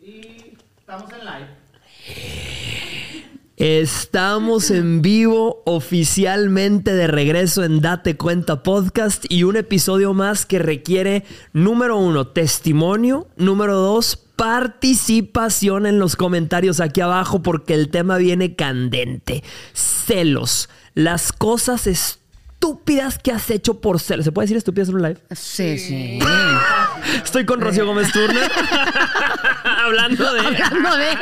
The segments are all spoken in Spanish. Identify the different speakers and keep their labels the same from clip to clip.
Speaker 1: Estamos en live.
Speaker 2: Estamos en vivo oficialmente de regreso en Date Cuenta Podcast y un episodio más que requiere, número uno, testimonio, número dos, participación en los comentarios aquí abajo porque el tema viene candente. Celos, las cosas estúpidas que has hecho por celos. ¿Se puede decir estúpidas en un live?
Speaker 3: Sí, sí.
Speaker 2: Estoy con Rocío Gómez Turner. Hablando de...
Speaker 3: Hablando de.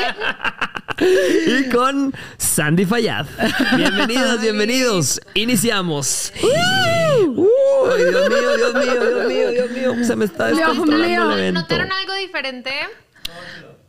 Speaker 2: y con Sandy Fayad. Bienvenidas, bienvenidos. Iniciamos. Uy, Dios mío, Dios mío, Dios mío, Dios mío. Se me está
Speaker 3: Dios
Speaker 2: descontrolando
Speaker 3: mío.
Speaker 2: el evento.
Speaker 4: ¿Notaron algo diferente?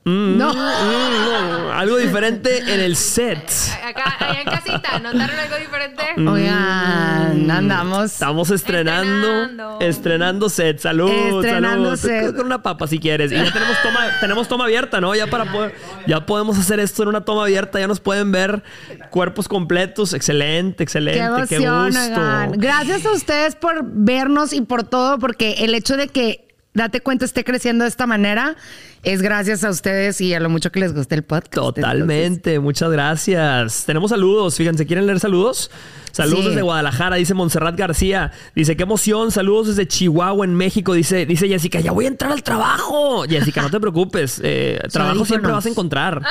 Speaker 2: Mm,
Speaker 3: No.
Speaker 2: mm, no. Algo diferente en el set.
Speaker 4: Acá, allá en casita, ¿notaron algo diferente?
Speaker 2: Mm.
Speaker 3: Oigan, andamos.
Speaker 2: Estamos estrenando, estrenando,
Speaker 4: Estrenando.
Speaker 2: set. Salud,
Speaker 3: Estrenando
Speaker 2: salud.
Speaker 3: set.
Speaker 2: Con una papa si quieres. Y ya tenemos toma, tenemos toma abierta, ¿no? Ya para poder, ya podemos hacer esto en una toma abierta. Ya nos pueden ver cuerpos completos. Excelente, excelente.
Speaker 3: Qué
Speaker 2: Qué,
Speaker 3: emoción,
Speaker 2: gusto.
Speaker 3: oigan. Gracias a ustedes por vernos y por todo, porque el hecho de que Date cuenta esté creciendo de esta manera es gracias a ustedes y a lo mucho que les guste el podcast.
Speaker 2: Totalmente, muchas gracias. Tenemos saludos, fíjense, ¿quieren leer saludos? Saludos
Speaker 3: Sí.
Speaker 2: desde Guadalajara, dice Montserrat García. Dice, qué emoción, saludos desde Chihuahua, en México. Dice, dice Jessica, ya voy a entrar al trabajo. Jessica, no te preocupes, eh, trabajo siempre vas a encontrar.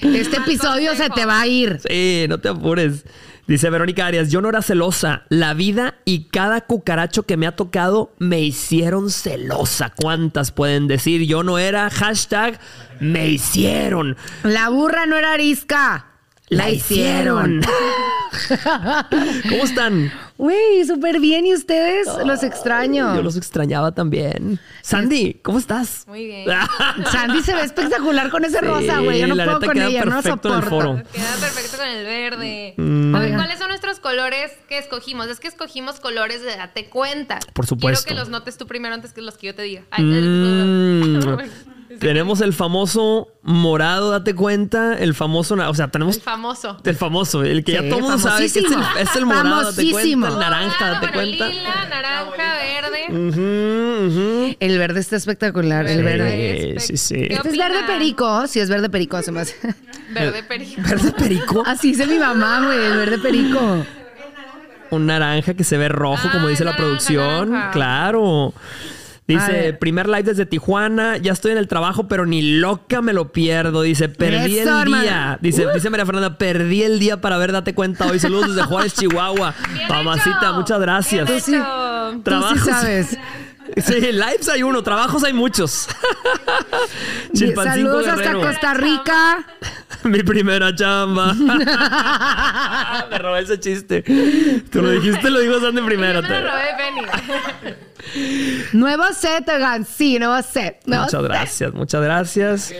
Speaker 3: Este episodio se te va a ir.
Speaker 2: Sí, no te apures. Dice Verónica Arias, yo no era celosa. La vida y cada cucaracho que me ha tocado me hicieron celosa. ¿Cuántas pueden decir? Yo no era. Hashtag me hicieron.
Speaker 3: La burra no era arisca. La, hicieron.
Speaker 2: ¿Cómo están?
Speaker 3: Uy, súper bien. ¿Y ustedes? Los extraño.
Speaker 2: Yo los extrañaba también. Sandy, ¿cómo estás?
Speaker 4: Muy bien.
Speaker 3: Sandy se ve espectacular con ese rosa, güey. Yo no
Speaker 2: la
Speaker 3: puedo con
Speaker 2: queda
Speaker 3: ella, no lo
Speaker 2: perfecto en el
Speaker 3: soporto.
Speaker 2: foro.
Speaker 4: Queda perfecto con el verde.
Speaker 2: Mm.
Speaker 4: A ver. ¿cuáles son nuestros colores que escogimos? Es que escogimos colores de date cuenta.
Speaker 2: Por supuesto.
Speaker 4: Quiero que los notes tú primero antes que los que yo te diga. Ay,
Speaker 2: Mm, tenemos el famoso morado, date cuenta. El famoso, o sea, tenemos
Speaker 4: el famoso.
Speaker 2: el famoso, el que ya
Speaker 3: Sí,
Speaker 2: todo el mundo sabe que es el, es el morado, date cuenta. El naranja, date cuenta.
Speaker 4: Lila, naranja, verde.
Speaker 3: El verde está espectacular. El verde.
Speaker 4: Verde.
Speaker 2: Sí, sí, sí.
Speaker 4: ¿Qué
Speaker 3: Este es verde perico. Sí, es verde perico, se me hace.
Speaker 4: Verde perico.
Speaker 2: ¿Verde perico?
Speaker 3: Así dice mi mamá, güey, el verde perico.
Speaker 2: Un naranja que se ve rojo,
Speaker 4: Ah,
Speaker 2: como dice la producción.
Speaker 4: naranja.
Speaker 2: Claro. Dice, primer live desde Tijuana, ya estoy en el trabajo, pero ni loca me lo pierdo. Dice, perdí
Speaker 3: Eso,
Speaker 2: el día. Dice, dice María Fernanda, perdí el día para ver, date cuenta hoy. Saludos desde Juárez, Chihuahua.
Speaker 4: Bien
Speaker 2: Mamacita,
Speaker 4: hecho.
Speaker 2: muchas gracias.
Speaker 3: Sí. Tú
Speaker 2: Trabajos.
Speaker 3: sí sabes.
Speaker 2: Sí, lives hay uno, trabajos hay muchos. Chilpancingo
Speaker 3: Saludos hasta. Costa Rica.
Speaker 2: Mi primera chamba. me robé ese chiste. Tú lo dijiste, lo dijo Sandy primero.
Speaker 4: Yo me lo robé de Penny.
Speaker 3: Nuevo set, oigan. Sí, nuevo set. Nuevo
Speaker 2: Muchas
Speaker 3: set.
Speaker 2: gracias, muchas gracias.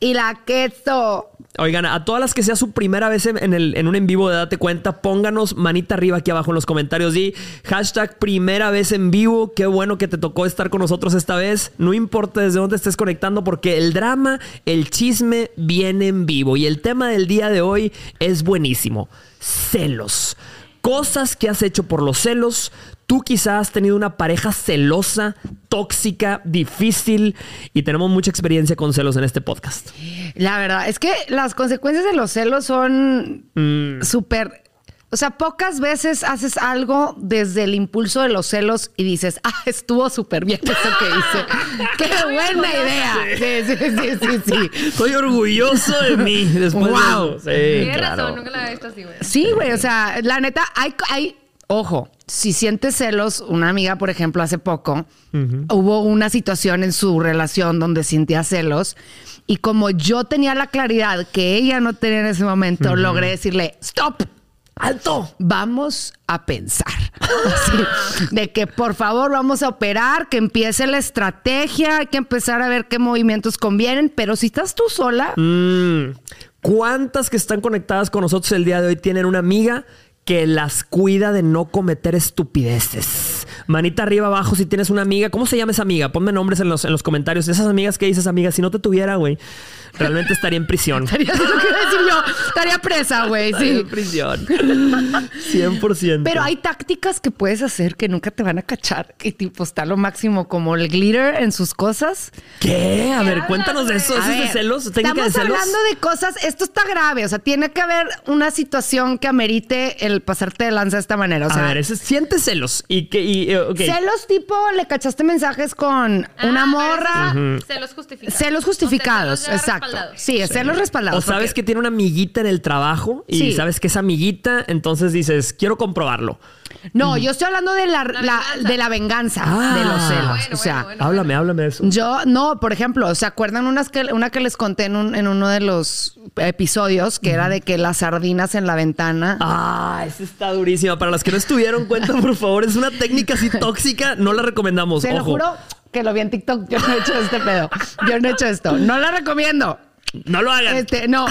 Speaker 3: Y la queso.
Speaker 2: Oigan, a todas las que sea su primera vez en, en el, en un en vivo de Date Cuenta, pónganos manita arriba aquí abajo en los comentarios y hashtag primera vez en vivo. Qué bueno que te tocó estar con nosotros esta vez. No importa desde dónde estés conectando porque el drama, el chisme viene en vivo. Y el tema del día de hoy es buenísimo. Celos. Cosas que has hecho por los celos. Tú quizás has tenido una pareja celosa, tóxica, difícil y tenemos mucha experiencia con celos en este podcast.
Speaker 3: La verdad es que las consecuencias de los celos son
Speaker 2: Mm.
Speaker 3: súper. O sea, pocas veces haces algo desde el impulso de los celos y dices, ah, estuvo súper bien eso que hice. ¡Qué buena idea! Sí, sí, sí, sí, sí.
Speaker 2: Estoy orgulloso de mí después
Speaker 3: Wow.
Speaker 2: de eso. Sí,
Speaker 4: Tienes
Speaker 2: claro.
Speaker 4: razón, nunca la había visto así, güey.
Speaker 3: Sí, güey, o sea, la neta, hay, hay, ojo, si sientes celos, una amiga, por ejemplo, hace poco, hubo una situación en su relación donde sentía celos y como yo tenía la claridad que ella no tenía en ese momento, logré decirle, stop. Alto, vamos a pensar. Así, de que por favor vamos a operar, que empiece la estrategia, hay que empezar a ver qué movimientos convienen, pero si estás tú sola,
Speaker 2: Mm. ¿Cuántas que están conectadas con nosotros el día de hoy tienen una amiga que las cuida de no cometer estupideces? Manita arriba, abajo, si tienes una amiga. ¿Cómo se llama esa amiga? Ponme nombres en los, en los comentarios. Esas amigas que dices, amiga, si no te tuviera, güey, realmente estaría en prisión.
Speaker 3: Estaría, lo que iba a decir yo, estaría presa, güey,
Speaker 2: Estaría
Speaker 3: sí.
Speaker 2: en prisión. 100%.
Speaker 3: Pero hay tácticas que puedes hacer que nunca te van a cachar. Y tipo, está lo máximo como el glitter en sus cosas.
Speaker 2: ¿Qué? A ver, cuéntanos de eso. ¿Eso
Speaker 3: A
Speaker 2: es de celos? ¿Técnica de
Speaker 3: Estamos
Speaker 2: celos?
Speaker 3: hablando de cosas, esto está grave, o sea, tiene que haber una situación que amerite el pasarte de lanza de esta manera. O sea,
Speaker 2: a ver, ese, sientes celos. Y que, y, eh,
Speaker 3: celos tipo, le cachaste mensajes con
Speaker 4: Ah,
Speaker 3: una
Speaker 4: pero
Speaker 3: morra.
Speaker 4: Celos justificados.
Speaker 3: Celos justificados,
Speaker 4: O sea, celos ya
Speaker 3: exacto.
Speaker 4: Respaldados.
Speaker 3: Sí, celos respaldados.
Speaker 2: O sabes
Speaker 3: porque-
Speaker 2: que tiene una amiguita en el trabajo y
Speaker 3: Sí.
Speaker 2: sabes que es amiguita, entonces dices, quiero comprobarlo.
Speaker 3: No, yo estoy hablando de la, la-
Speaker 4: venganza.
Speaker 3: de la venganza
Speaker 2: Ah.
Speaker 3: de los celos.
Speaker 4: Bueno,
Speaker 3: o sea,
Speaker 4: bueno, bueno.
Speaker 2: háblame, háblame de eso.
Speaker 3: Yo, no, por ejemplo, ¿se acuerdan unas que, una que les conté en, un- en uno de los episodios que era de que las sardinas en la ventana?
Speaker 2: Ah, esa está durísima. Para los que no estuvieron cuenta, por favor, es una técnica así tóxica, no la recomendamos.
Speaker 3: Se lo
Speaker 2: Ojo.
Speaker 3: juro que lo vi en TikTok. Yo no he hecho este pedo. Yo no he hecho esto. No la recomiendo.
Speaker 2: No lo hagan.
Speaker 3: Este, no.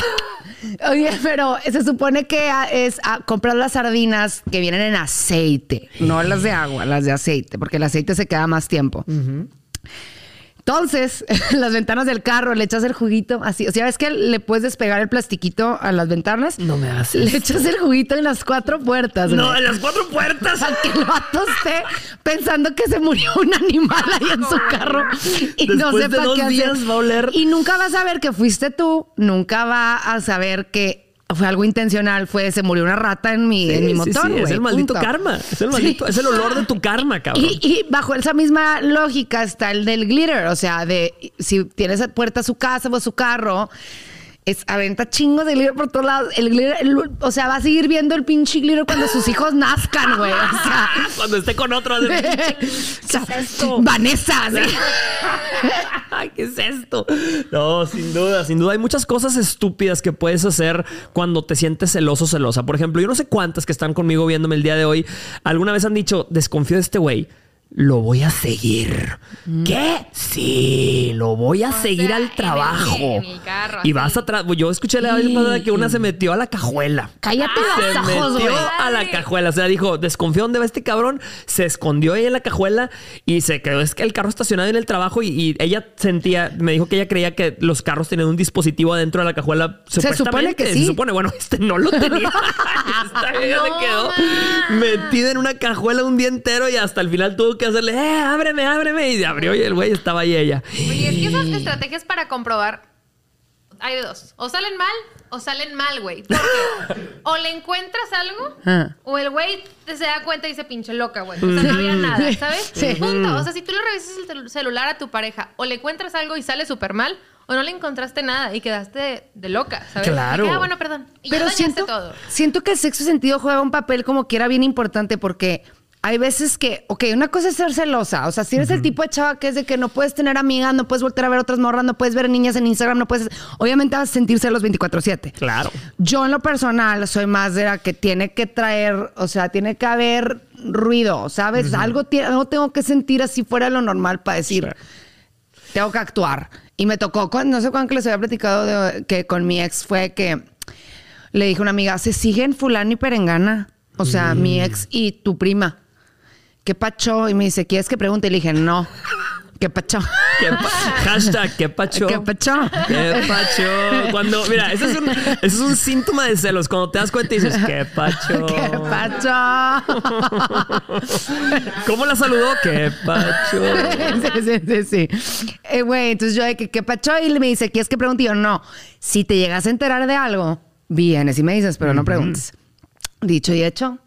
Speaker 3: Oye, pero se supone que es ah, comprar las sardinas que vienen en aceite, no las de agua, las de aceite, porque el aceite se queda más tiempo. Entonces, las ventanas del carro, le echas el juguito así. O sea, ¿ves que le puedes despegar el plastiquito a las ventanas?
Speaker 2: No me haces.
Speaker 3: Le echas el juguito en las cuatro puertas.
Speaker 2: No, en las cuatro puertas.
Speaker 3: Para que el vato esté pensando que se murió un animal ahí en su carro y no
Speaker 2: Después de
Speaker 3: sepa
Speaker 2: dos
Speaker 3: qué hacer.
Speaker 2: días va a oler.
Speaker 3: Y nunca va a saber que fuiste tú, nunca va a saber que fue algo intencional, fue se murió una rata en mi, en mi motor.
Speaker 2: sí, sí, es el maldito
Speaker 3: punto.
Speaker 2: karma. Es el maldito, es el olor de tu karma, cabrón.
Speaker 3: Y, y bajo esa misma lógica está el del glitter, o sea, de si tienes puerta a su casa o a su carro, es aventa chingos de glitter por todos lados. El glitter, el- o sea, va a seguir viendo el pinche glitter cuando sus hijos nazcan, güey. O sea,
Speaker 2: Cuando esté con otro. hace-
Speaker 3: o sea,
Speaker 2: esto?
Speaker 3: Vanessa,
Speaker 2: ¿qué es esto? No, sin duda, sin duda. Hay muchas cosas estúpidas que puedes hacer cuando te sientes celoso o celosa. Por ejemplo, yo no sé cuántas que están conmigo viéndome el día de hoy alguna vez han dicho, desconfío de este güey. Lo voy a seguir. ¿Qué? Sí, lo voy a
Speaker 4: O
Speaker 2: seguir
Speaker 4: sea,
Speaker 2: al
Speaker 4: en el-
Speaker 2: trabajo.
Speaker 4: en el carro,
Speaker 2: y vas atrás. Yo escuché la vez pasada que una se metió a la cajuela.
Speaker 3: Cállate
Speaker 2: Se
Speaker 3: los ojos,
Speaker 2: metió a la cajuela. O sea, dijo, desconfío dónde va este cabrón. Se escondió ahí en la cajuela y se quedó. Es que el carro estacionado en el trabajo y, y ella sentía, me dijo que ella creía que los carros tenían un dispositivo adentro de la cajuela.
Speaker 3: Se supone que sí.
Speaker 2: Se supone, bueno, este no lo tenía. Esta
Speaker 4: No,
Speaker 2: se quedó
Speaker 4: man.
Speaker 2: metida en una cajuela un día entero y hasta el final tuvo que hacerle, eh, ábreme, ábreme. Y abrió y el güey estaba ahí ella.
Speaker 4: Oye, es que esas estrategias para comprobar hay de dos. O salen mal o salen mal, güey. Porque o le encuentras algo
Speaker 3: Ah.
Speaker 4: o el güey se da cuenta y dice pinche loca, güey. O sea, no había nada, ¿sabes?
Speaker 3: Sí.
Speaker 4: Punto. O sea, si tú le revisas el celular a tu pareja o le encuentras algo y sale súper mal o no le encontraste nada y quedaste de, de loca, ¿sabes?
Speaker 2: Claro.
Speaker 4: Que, ah, bueno, perdón. Y
Speaker 3: Pero
Speaker 4: ya dañaste
Speaker 3: siento,
Speaker 4: todo.
Speaker 3: siento que el sexto sentido juega un papel como que era bien importante porque hay veces que, ok, una cosa es ser celosa. O sea, si eres el tipo de chava que es de que no puedes tener amigas, no puedes volver a ver otras morras, no puedes ver niñas en Instagram, no puedes. Obviamente vas a sentir celos 24-7.
Speaker 2: Claro.
Speaker 3: Yo en lo personal soy más de la que tiene que traer, o sea, tiene que haber ruido, ¿sabes? Algo, tie- algo tengo que sentir así fuera de lo normal para decir, tengo que actuar. Y me tocó, no sé cuándo que les había platicado de- que con mi ex fue que le dije a una amiga, se siguen fulano y perengana. O sea, mi ex y tu prima. ¿Qué pacho? Y me dice, ¿quieres que pregunte? Y le dije, no. ¿Qué pacho?
Speaker 2: ¿Qué pa- Hashtag, ¿qué pacho?
Speaker 3: ¿Qué pacho?
Speaker 2: ¿Qué pacho? Cuando, mira, eso es, un, eso es un síntoma de celos. Cuando te das cuenta y dices, ¿qué pacho?
Speaker 3: ¿Qué pacho?
Speaker 2: ¿Cómo la saludó? ¿Qué pacho?
Speaker 3: sí, sí, sí, sí. Eh, Güey, entonces yo de que, ¿qué pacho? Y me dice, ¿quieres que pregunte? Y yo, no. Si te llegas a enterar de algo, vienes y me dices, pero no preguntes. Dicho y hecho,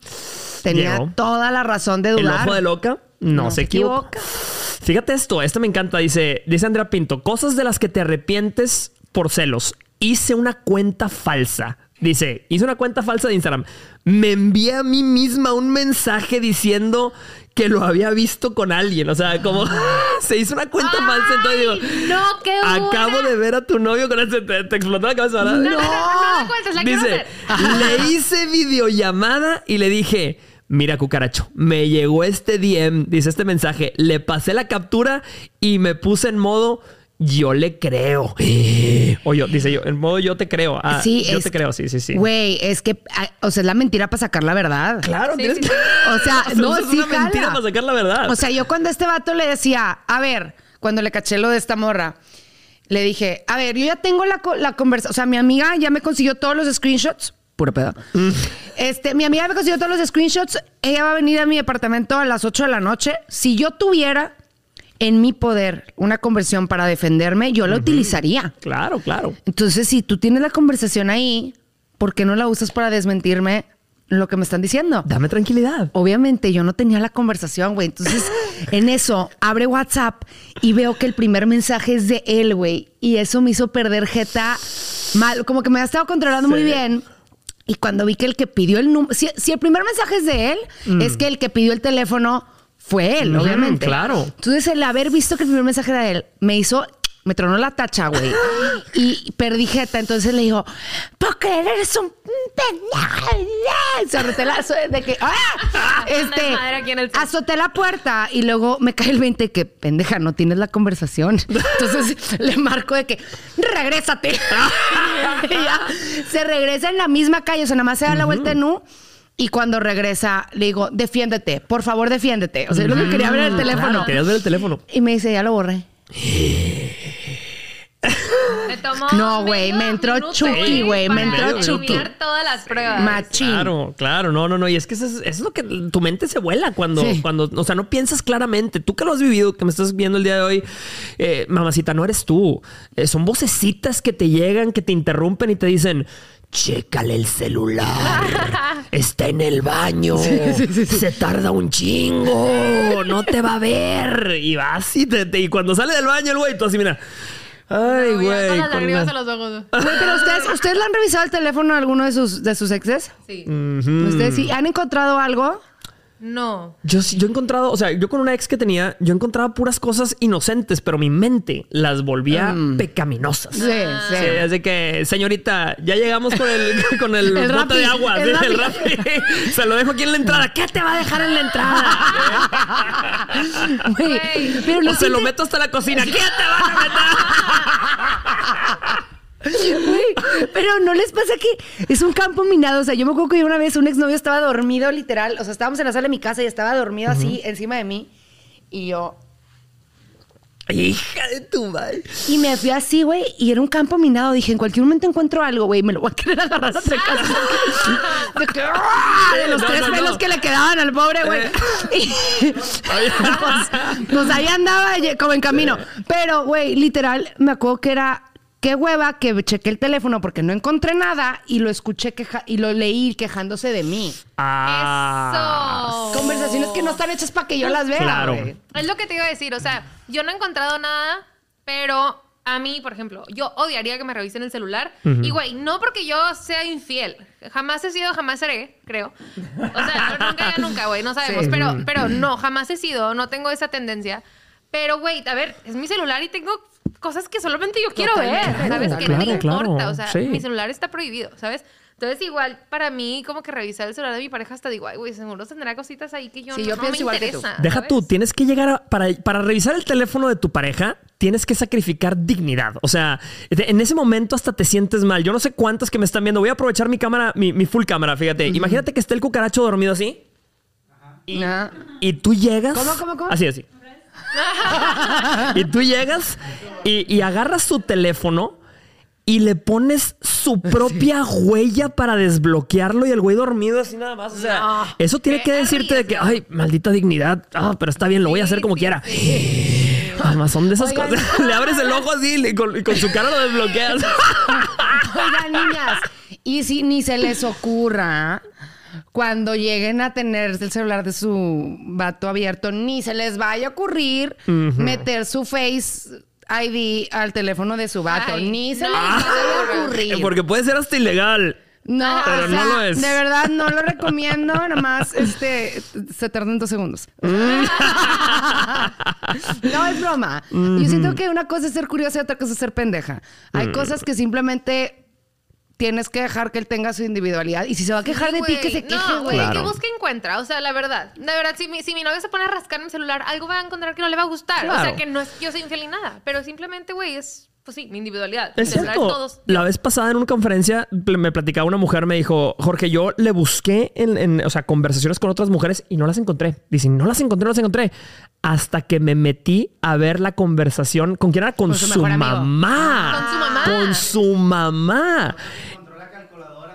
Speaker 3: tenía
Speaker 2: Llegó.
Speaker 3: toda la razón de
Speaker 2: El
Speaker 3: dudar.
Speaker 2: ojo de loca no, se equivoca. Fíjate esto, esto me encanta. Dice, dice Andrea Pinto, cosas de las que te arrepientes por celos. Hice una cuenta falsa. Dice, hice una cuenta falsa de Instagram. Me envié a mí misma un mensaje diciendo que lo había visto con alguien. O sea, como se hizo una cuenta falsa. Entonces digo,
Speaker 4: no, qué
Speaker 2: acabo
Speaker 4: buena.
Speaker 2: de ver a tu novio con ese. Te, te explotó la cabeza, ¿verdad?
Speaker 4: No, no, no, no, me cuentes, la quiero
Speaker 2: Dice, le hice videollamada y le dije, mira cucaracho, me llegó este DM, dice este mensaje, le pasé la captura y me puse en modo, yo le creo. O yo, dice yo, en modo yo te creo. Ah,
Speaker 3: sí,
Speaker 2: yo
Speaker 3: es-
Speaker 2: te creo, sí, sí, sí.
Speaker 3: Güey, es que, ah, o sea, es la mentira para sacar la verdad.
Speaker 2: Claro,
Speaker 4: Sí,
Speaker 2: tienes
Speaker 4: sí,
Speaker 2: que-.
Speaker 3: O sea, no,
Speaker 2: es
Speaker 3: sí,
Speaker 2: una mentira para sacar la verdad.
Speaker 3: O sea, yo cuando a este vato le decía, a ver, cuando le caché lo de esta morra, le dije, a ver, yo ya tengo la, la conversación. O sea, mi amiga ya me consiguió todos los screenshots. Pura pedo.
Speaker 2: Mm.
Speaker 3: Este, mi amiga me consiguió todos los screenshots. Ella va a venir a mi departamento a las 8 de la noche. Si yo tuviera en mi poder una conversión para defenderme, yo la utilizaría.
Speaker 2: claro, claro.
Speaker 3: Entonces, si tú tienes la conversación ahí, ¿por qué no la usas para desmentirme lo que me están diciendo?
Speaker 2: Dame tranquilidad.
Speaker 3: Obviamente yo no tenía la conversación, güey. Entonces, en eso, abre WhatsApp y veo que el primer mensaje es de él, güey. Y eso me hizo perder jeta mal. Como que me ha estado controlando muy bien. Y cuando vi que el que pidió el número... Si, si el primer mensaje es de él, es que el que pidió el teléfono fue él, obviamente.
Speaker 2: claro.
Speaker 3: Entonces, el haber visto que el primer mensaje era de él, me hizo... Me tronó la tacha, güey. Y perdí jeta. Entonces le digo, porque eres un pendejo. Se azoté la... De que... ¡ah! Este,
Speaker 4: madre aquí en el centro.
Speaker 3: azoté la puerta y luego me cae el 20 que, pendeja, no tienes la conversación. Entonces le marco de que, regrésate. Y ya, se regresa en la misma calle, o sea, nada más se da la vuelta en U. Y cuando regresa, le digo, defiéndete, por favor, defiéndete. O sea, yo lo que quería ver el teléfono.
Speaker 2: Claro, querías ver el teléfono.
Speaker 3: Y me dice, ya lo borré.
Speaker 4: Me tomó
Speaker 3: No, güey, me entró
Speaker 4: minuto,
Speaker 3: Chucky, güey, me
Speaker 2: entró Chucky.
Speaker 4: todas las pruebas.
Speaker 3: Machín.
Speaker 2: Claro, claro, no, no, no. Y es que eso es, eso es lo que tu mente se vuela cuando,
Speaker 3: Sí.
Speaker 2: cuando, o sea, no piensas claramente. Tú que lo has vivido, que me estás viendo el día de hoy, eh, mamacita, no eres tú. Eh, son vocecitas que te llegan, que te interrumpen y te dicen. Chécale el celular. Está en el baño. Se tarda un chingo. No te va a ver. Y vas y, te, te- y cuando sale del baño el güey, tú así, mira. Ay, güey.
Speaker 4: Con las lágrimas
Speaker 2: la-
Speaker 4: a los ojos.
Speaker 3: Güey, pero ustedes, ¿ustedes le han revisado el teléfono a alguno de sus, de sus exes?
Speaker 4: Sí.
Speaker 3: ¿Ustedes sí han encontrado algo?
Speaker 4: No.
Speaker 2: Yo sí, yo he encontrado, o sea, yo con una ex que tenía, yo encontraba puras cosas inocentes, pero mi mente las volvía pecaminosas.
Speaker 3: Sí, sí.
Speaker 2: Sí, es de que, señorita, ya llegamos con el, con el,
Speaker 3: El
Speaker 2: bote de agua.
Speaker 3: el
Speaker 2: sí, el.
Speaker 3: Rappi.
Speaker 2: Se lo dejo aquí en la entrada. ¿Qué te va a dejar en la entrada?
Speaker 3: Pero no
Speaker 2: o se lo meto hasta la cocina. ¿Qué te van a meter?
Speaker 3: Pero no les pasa que es un campo minado. O sea, yo me acuerdo que una vez un exnovio estaba dormido, literal. O sea, estábamos en la sala de mi casa y estaba dormido así encima de mí. Y yo.
Speaker 2: Hija de tu madre.
Speaker 3: Y me fui así, güey, y era un campo minado. Dije, en cualquier momento encuentro algo, güey, me lo voy a querer agarrar a. De, que, ¡ah! de los
Speaker 2: No,
Speaker 3: tres pelos
Speaker 2: no.
Speaker 3: que le quedaban al pobre, güey. Y, pues, pues ahí andaba como en camino. Pero, güey, literal, me acuerdo que era. Qué hueva que chequé el teléfono porque no encontré nada y lo escuché queja y lo leí quejándose de mí.
Speaker 2: Ah.
Speaker 4: Eso.
Speaker 3: Conversaciones que no están hechas para que yo las vea.
Speaker 2: Claro.
Speaker 4: Es lo que te iba a decir. O sea, yo no he encontrado nada, pero a mí, por ejemplo, yo odiaría que me revisen el celular. Y, güey, no porque yo sea infiel. Jamás he sido, jamás seré, creo. O sea, no- nunca, ya nunca, güey. No sabemos.
Speaker 3: Sí.
Speaker 4: Pero, pero no, jamás he sido. No tengo esa tendencia. Pero, güey, a ver, es mi celular y tengo cosas que solamente yo quiero ver. ¿Sabes? Que
Speaker 2: Claro,
Speaker 4: no me importa.
Speaker 2: claro.
Speaker 4: O sea,
Speaker 2: Sí.
Speaker 4: mi celular está prohibido, ¿sabes? Entonces, igual, para mí, como que revisar el celular de mi pareja hasta digo, ay, güey, seguro tendrá cositas ahí que yo,
Speaker 3: Sí,
Speaker 4: no,
Speaker 3: yo
Speaker 4: no me
Speaker 3: igual que tú.
Speaker 4: interesa.
Speaker 2: Deja
Speaker 4: ¿sabes?
Speaker 2: tú, tienes que llegar a, para, para revisar el teléfono de tu pareja, tienes que sacrificar dignidad. O sea, en ese momento hasta te sientes mal. Yo no sé cuántas que me están viendo. Voy a aprovechar mi cámara, mi, mi full cámara, fíjate. Imagínate que esté el cucaracho dormido así. Y,
Speaker 3: Ajá.
Speaker 2: y tú llegas.
Speaker 3: ¿Cómo, cómo, cómo?
Speaker 2: Así, así. y tú llegas y, y agarras su teléfono y le pones su propia huella para desbloquearlo y el güey dormido así nada más. O sea,
Speaker 4: No.
Speaker 2: eso tiene que decirte de que, ay, maldita dignidad. Ah, pero está bien, lo voy a hacer como quiera. Además, son de esas
Speaker 3: Oigan.
Speaker 2: cosas. Le abres el ojo así y con, y con su cara lo desbloqueas.
Speaker 3: Oigan, niñas, y si ni se les ocurra cuando lleguen a tener el celular de su vato abierto, ni se les vaya a ocurrir meter su Face ID al teléfono de su vato,
Speaker 4: Ay,
Speaker 3: ni se
Speaker 4: no.
Speaker 3: les vaya a ocurrir.
Speaker 2: Porque puede ser hasta ilegal.
Speaker 3: No,
Speaker 2: Pero
Speaker 3: o
Speaker 2: no
Speaker 3: sea,
Speaker 2: lo es.
Speaker 3: de verdad no lo recomiendo, nada más este se tardan dos segundos. no es broma. Yo siento que una cosa es ser curiosa y otra cosa es ser pendeja. Hay cosas que simplemente tienes que dejar que él tenga su individualidad. Y si se va a quejar
Speaker 4: Sí,
Speaker 3: de ti, que
Speaker 4: güey.
Speaker 3: se queje,
Speaker 4: No,
Speaker 3: güey.
Speaker 2: Claro.
Speaker 4: que busque encuentra. O sea, la verdad. De verdad, si mi, si mi novio se pone a rascar en mi celular, algo va a encontrar que no le va a gustar. O sea, que no es que yo soy infiel ni nada. Pero simplemente, güey, es, pues sí, mi individualidad.
Speaker 2: Es cierto.
Speaker 4: todos.
Speaker 2: La vez pasada en una conferencia me platicaba una mujer, me dijo, Jorge, yo le busqué en, en, o sea, conversaciones con otras mujeres y no las encontré. Dice, no las encontré, no las encontré. Hasta que me metí a ver la conversación. ¿Con quién era? Con,
Speaker 3: Con su
Speaker 2: mamá.
Speaker 4: Con su mamá.
Speaker 2: Con su mamá.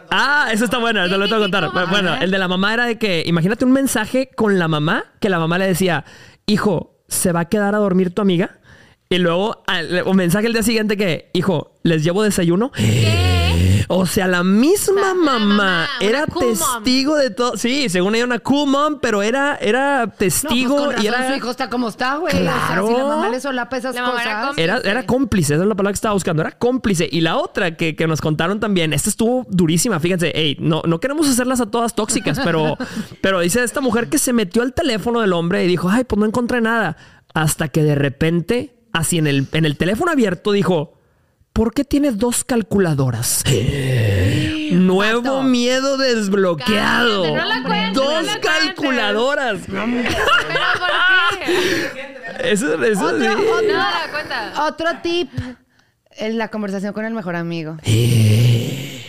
Speaker 2: Ah, eso está bueno, te lo tengo que contar. Bueno, el de la mamá era de que, imagínate un mensaje con la mamá, que la mamá le decía, hijo, ¿se va a quedar a dormir tu amiga? Y luego un mensaje el día siguiente que, hijo, ¿les llevo desayuno?
Speaker 4: ¿Qué?
Speaker 2: O sea, la misma
Speaker 4: La
Speaker 2: mamá, era
Speaker 4: cool mom.
Speaker 2: testigo de todo. Sí, según ella una cool mom, pero era, era
Speaker 3: No, pues
Speaker 2: testigo
Speaker 3: con razón
Speaker 2: y era...
Speaker 3: su hijo está como está, güey. O sea,
Speaker 2: Claro.
Speaker 3: si la mamá le solapa esas
Speaker 4: La mamá era
Speaker 3: cosas.
Speaker 4: cómplice.
Speaker 2: Era, era cómplice, esa es la palabra que estaba buscando. Era cómplice. Y la otra que, que nos contaron también, esta estuvo durísima. Fíjense, hey, no, no queremos hacerlas a todas tóxicas, pero, pero dice esta mujer que se metió al teléfono del hombre y dijo, ay, pues no encontré nada. Hasta que de repente, así en el, en el teléfono abierto, dijo, ¿por qué tienes dos calculadoras? Nuevo miedo desbloqueado.
Speaker 4: Cállate, no la cuentes, no
Speaker 2: dos
Speaker 4: la
Speaker 2: calculadoras.
Speaker 4: ¿Pero por qué?
Speaker 2: Eso, eso
Speaker 3: Otro,
Speaker 2: sí.
Speaker 3: otro-
Speaker 4: No, la cuenta.
Speaker 3: Otro tip. En la conversación con el mejor amigo.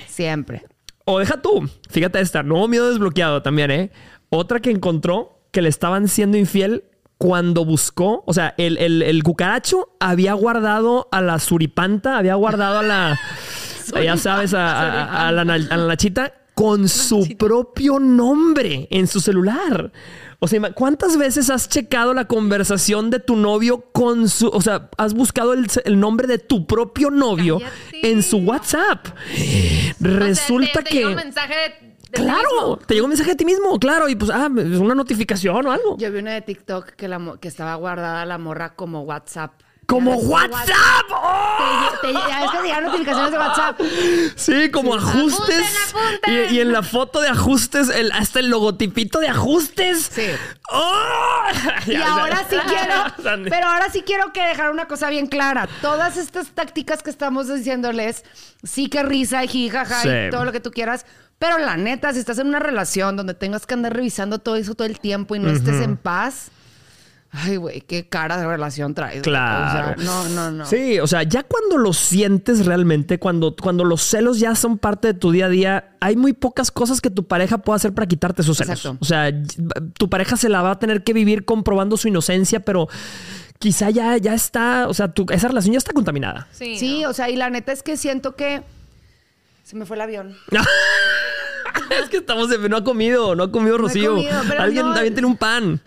Speaker 3: Siempre.
Speaker 2: O deja tú. Fíjate esta. Nuevo miedo desbloqueado también, ¿eh? Otra que encontró que le estaban siendo infiel cuando buscó. O sea, el, el- el cucaracho había guardado a la suripanta, había guardado a la. ya sabes, a, a- a la, a la nachita con su propio nombre en su celular. O sea, ¿cuántas veces has checado la conversación de tu novio con su... O sea, has buscado el, el nombre de tu propio novio
Speaker 4: Cállate.
Speaker 2: en su WhatsApp? Resulta
Speaker 4: O sea, te- te
Speaker 2: que...
Speaker 4: mensaje de,
Speaker 2: Claro, te llegó un mensaje de ti mismo, claro, y pues, ah, es una notificación o algo.
Speaker 3: Yo vi una de TikTok que, la, que estaba guardada la morra como WhatsApp.
Speaker 2: ¡Como WhatsApp! ¡Oh!
Speaker 3: Te, que llegan notificaciones de WhatsApp.
Speaker 2: Sí, como ajustes.
Speaker 4: Apunten, apunten.
Speaker 2: Y, y en la foto de ajustes, el, hasta el logotipito de ajustes.
Speaker 3: Sí.
Speaker 2: ¡Oh!
Speaker 3: Y
Speaker 2: Ya,
Speaker 3: ahora sí quiero, pero ahora sí quiero que dejar una cosa bien clara. Todas estas tácticas que estamos diciéndoles, sí que risa y jijaja
Speaker 2: Sí.
Speaker 3: y todo lo que tú quieras. Pero la neta, si estás en una relación donde tengas que andar revisando todo eso todo el tiempo y no estés en paz, ay, güey, qué cara de relación traes.
Speaker 2: Claro.
Speaker 3: O sea, no, no, no.
Speaker 2: Sí, o sea, ya cuando lo sientes realmente, cuando, cuando los celos ya son parte de tu día a día, hay muy pocas cosas que tu pareja pueda hacer para quitarte esos celos.
Speaker 3: Exacto.
Speaker 2: O sea, tu pareja se la va a tener que vivir comprobando su inocencia, pero quizá ya, ya está, o sea, tu- esa relación ya está contaminada.
Speaker 4: Sí.
Speaker 3: Sí,
Speaker 4: no.
Speaker 3: o sea, y la neta es que siento que se me fue el avión.
Speaker 2: es que estamos de, no ha comido, no ha comido Rocío.
Speaker 3: comido,
Speaker 2: Alguien
Speaker 3: no-
Speaker 2: también tiene un pan.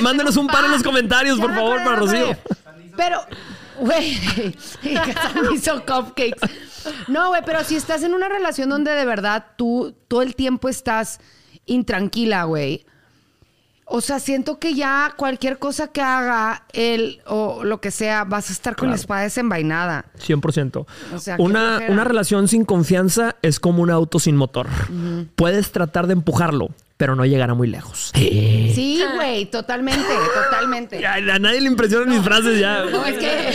Speaker 2: Mándenos un pan en los comentarios,
Speaker 3: Ya
Speaker 2: por favor, para Rocío.
Speaker 3: Pero, güey, hizo cupcakes. No, güey, pero si estás en una relación donde de verdad tú todo el tiempo estás intranquila, güey. O sea, siento que ya cualquier cosa que haga él o lo que sea, vas a estar con la
Speaker 2: Claro.
Speaker 3: espada desenvainada.
Speaker 2: 100%.
Speaker 3: O sea,
Speaker 2: una, una relación sin confianza es como un auto sin motor. Puedes tratar de empujarlo, pero no llegará muy lejos.
Speaker 3: Sí, güey, totalmente, totalmente.
Speaker 2: Ya, a nadie le impresionan mis frases ya.
Speaker 3: No, es que...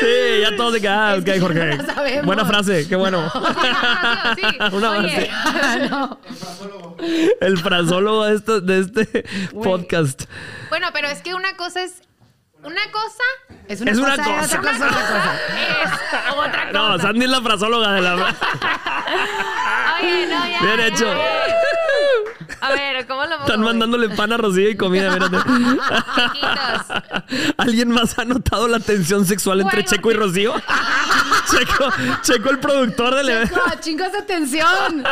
Speaker 2: Sí, ya todos de que, ah,
Speaker 3: Es
Speaker 2: ok,
Speaker 3: no
Speaker 2: Jorge. Buena frase, qué bueno.
Speaker 4: Sí,
Speaker 2: Una
Speaker 4: Oye,
Speaker 2: frase.
Speaker 3: no.
Speaker 2: El frasólogo de este, de este podcast.
Speaker 4: bueno, pero es que una cosa es... Una cosa
Speaker 3: Es una
Speaker 2: Es una
Speaker 3: cosa, y
Speaker 2: cosa.
Speaker 3: otra cosa, es otra cosa.
Speaker 4: es otra cosa.
Speaker 2: No, Sandy es la frasóloga de la.
Speaker 4: Oye, no, ya.
Speaker 2: Bien
Speaker 4: ya,
Speaker 2: hecho.
Speaker 4: ya. A ver, ¿cómo lo pongo?
Speaker 2: Están mandándole pan a Rocío y comida, mírate. ¿Alguien más ha notado la tensión sexual entre Checo y Rocío? Checo, Checo, el productor del evento.
Speaker 3: Chingos de atención.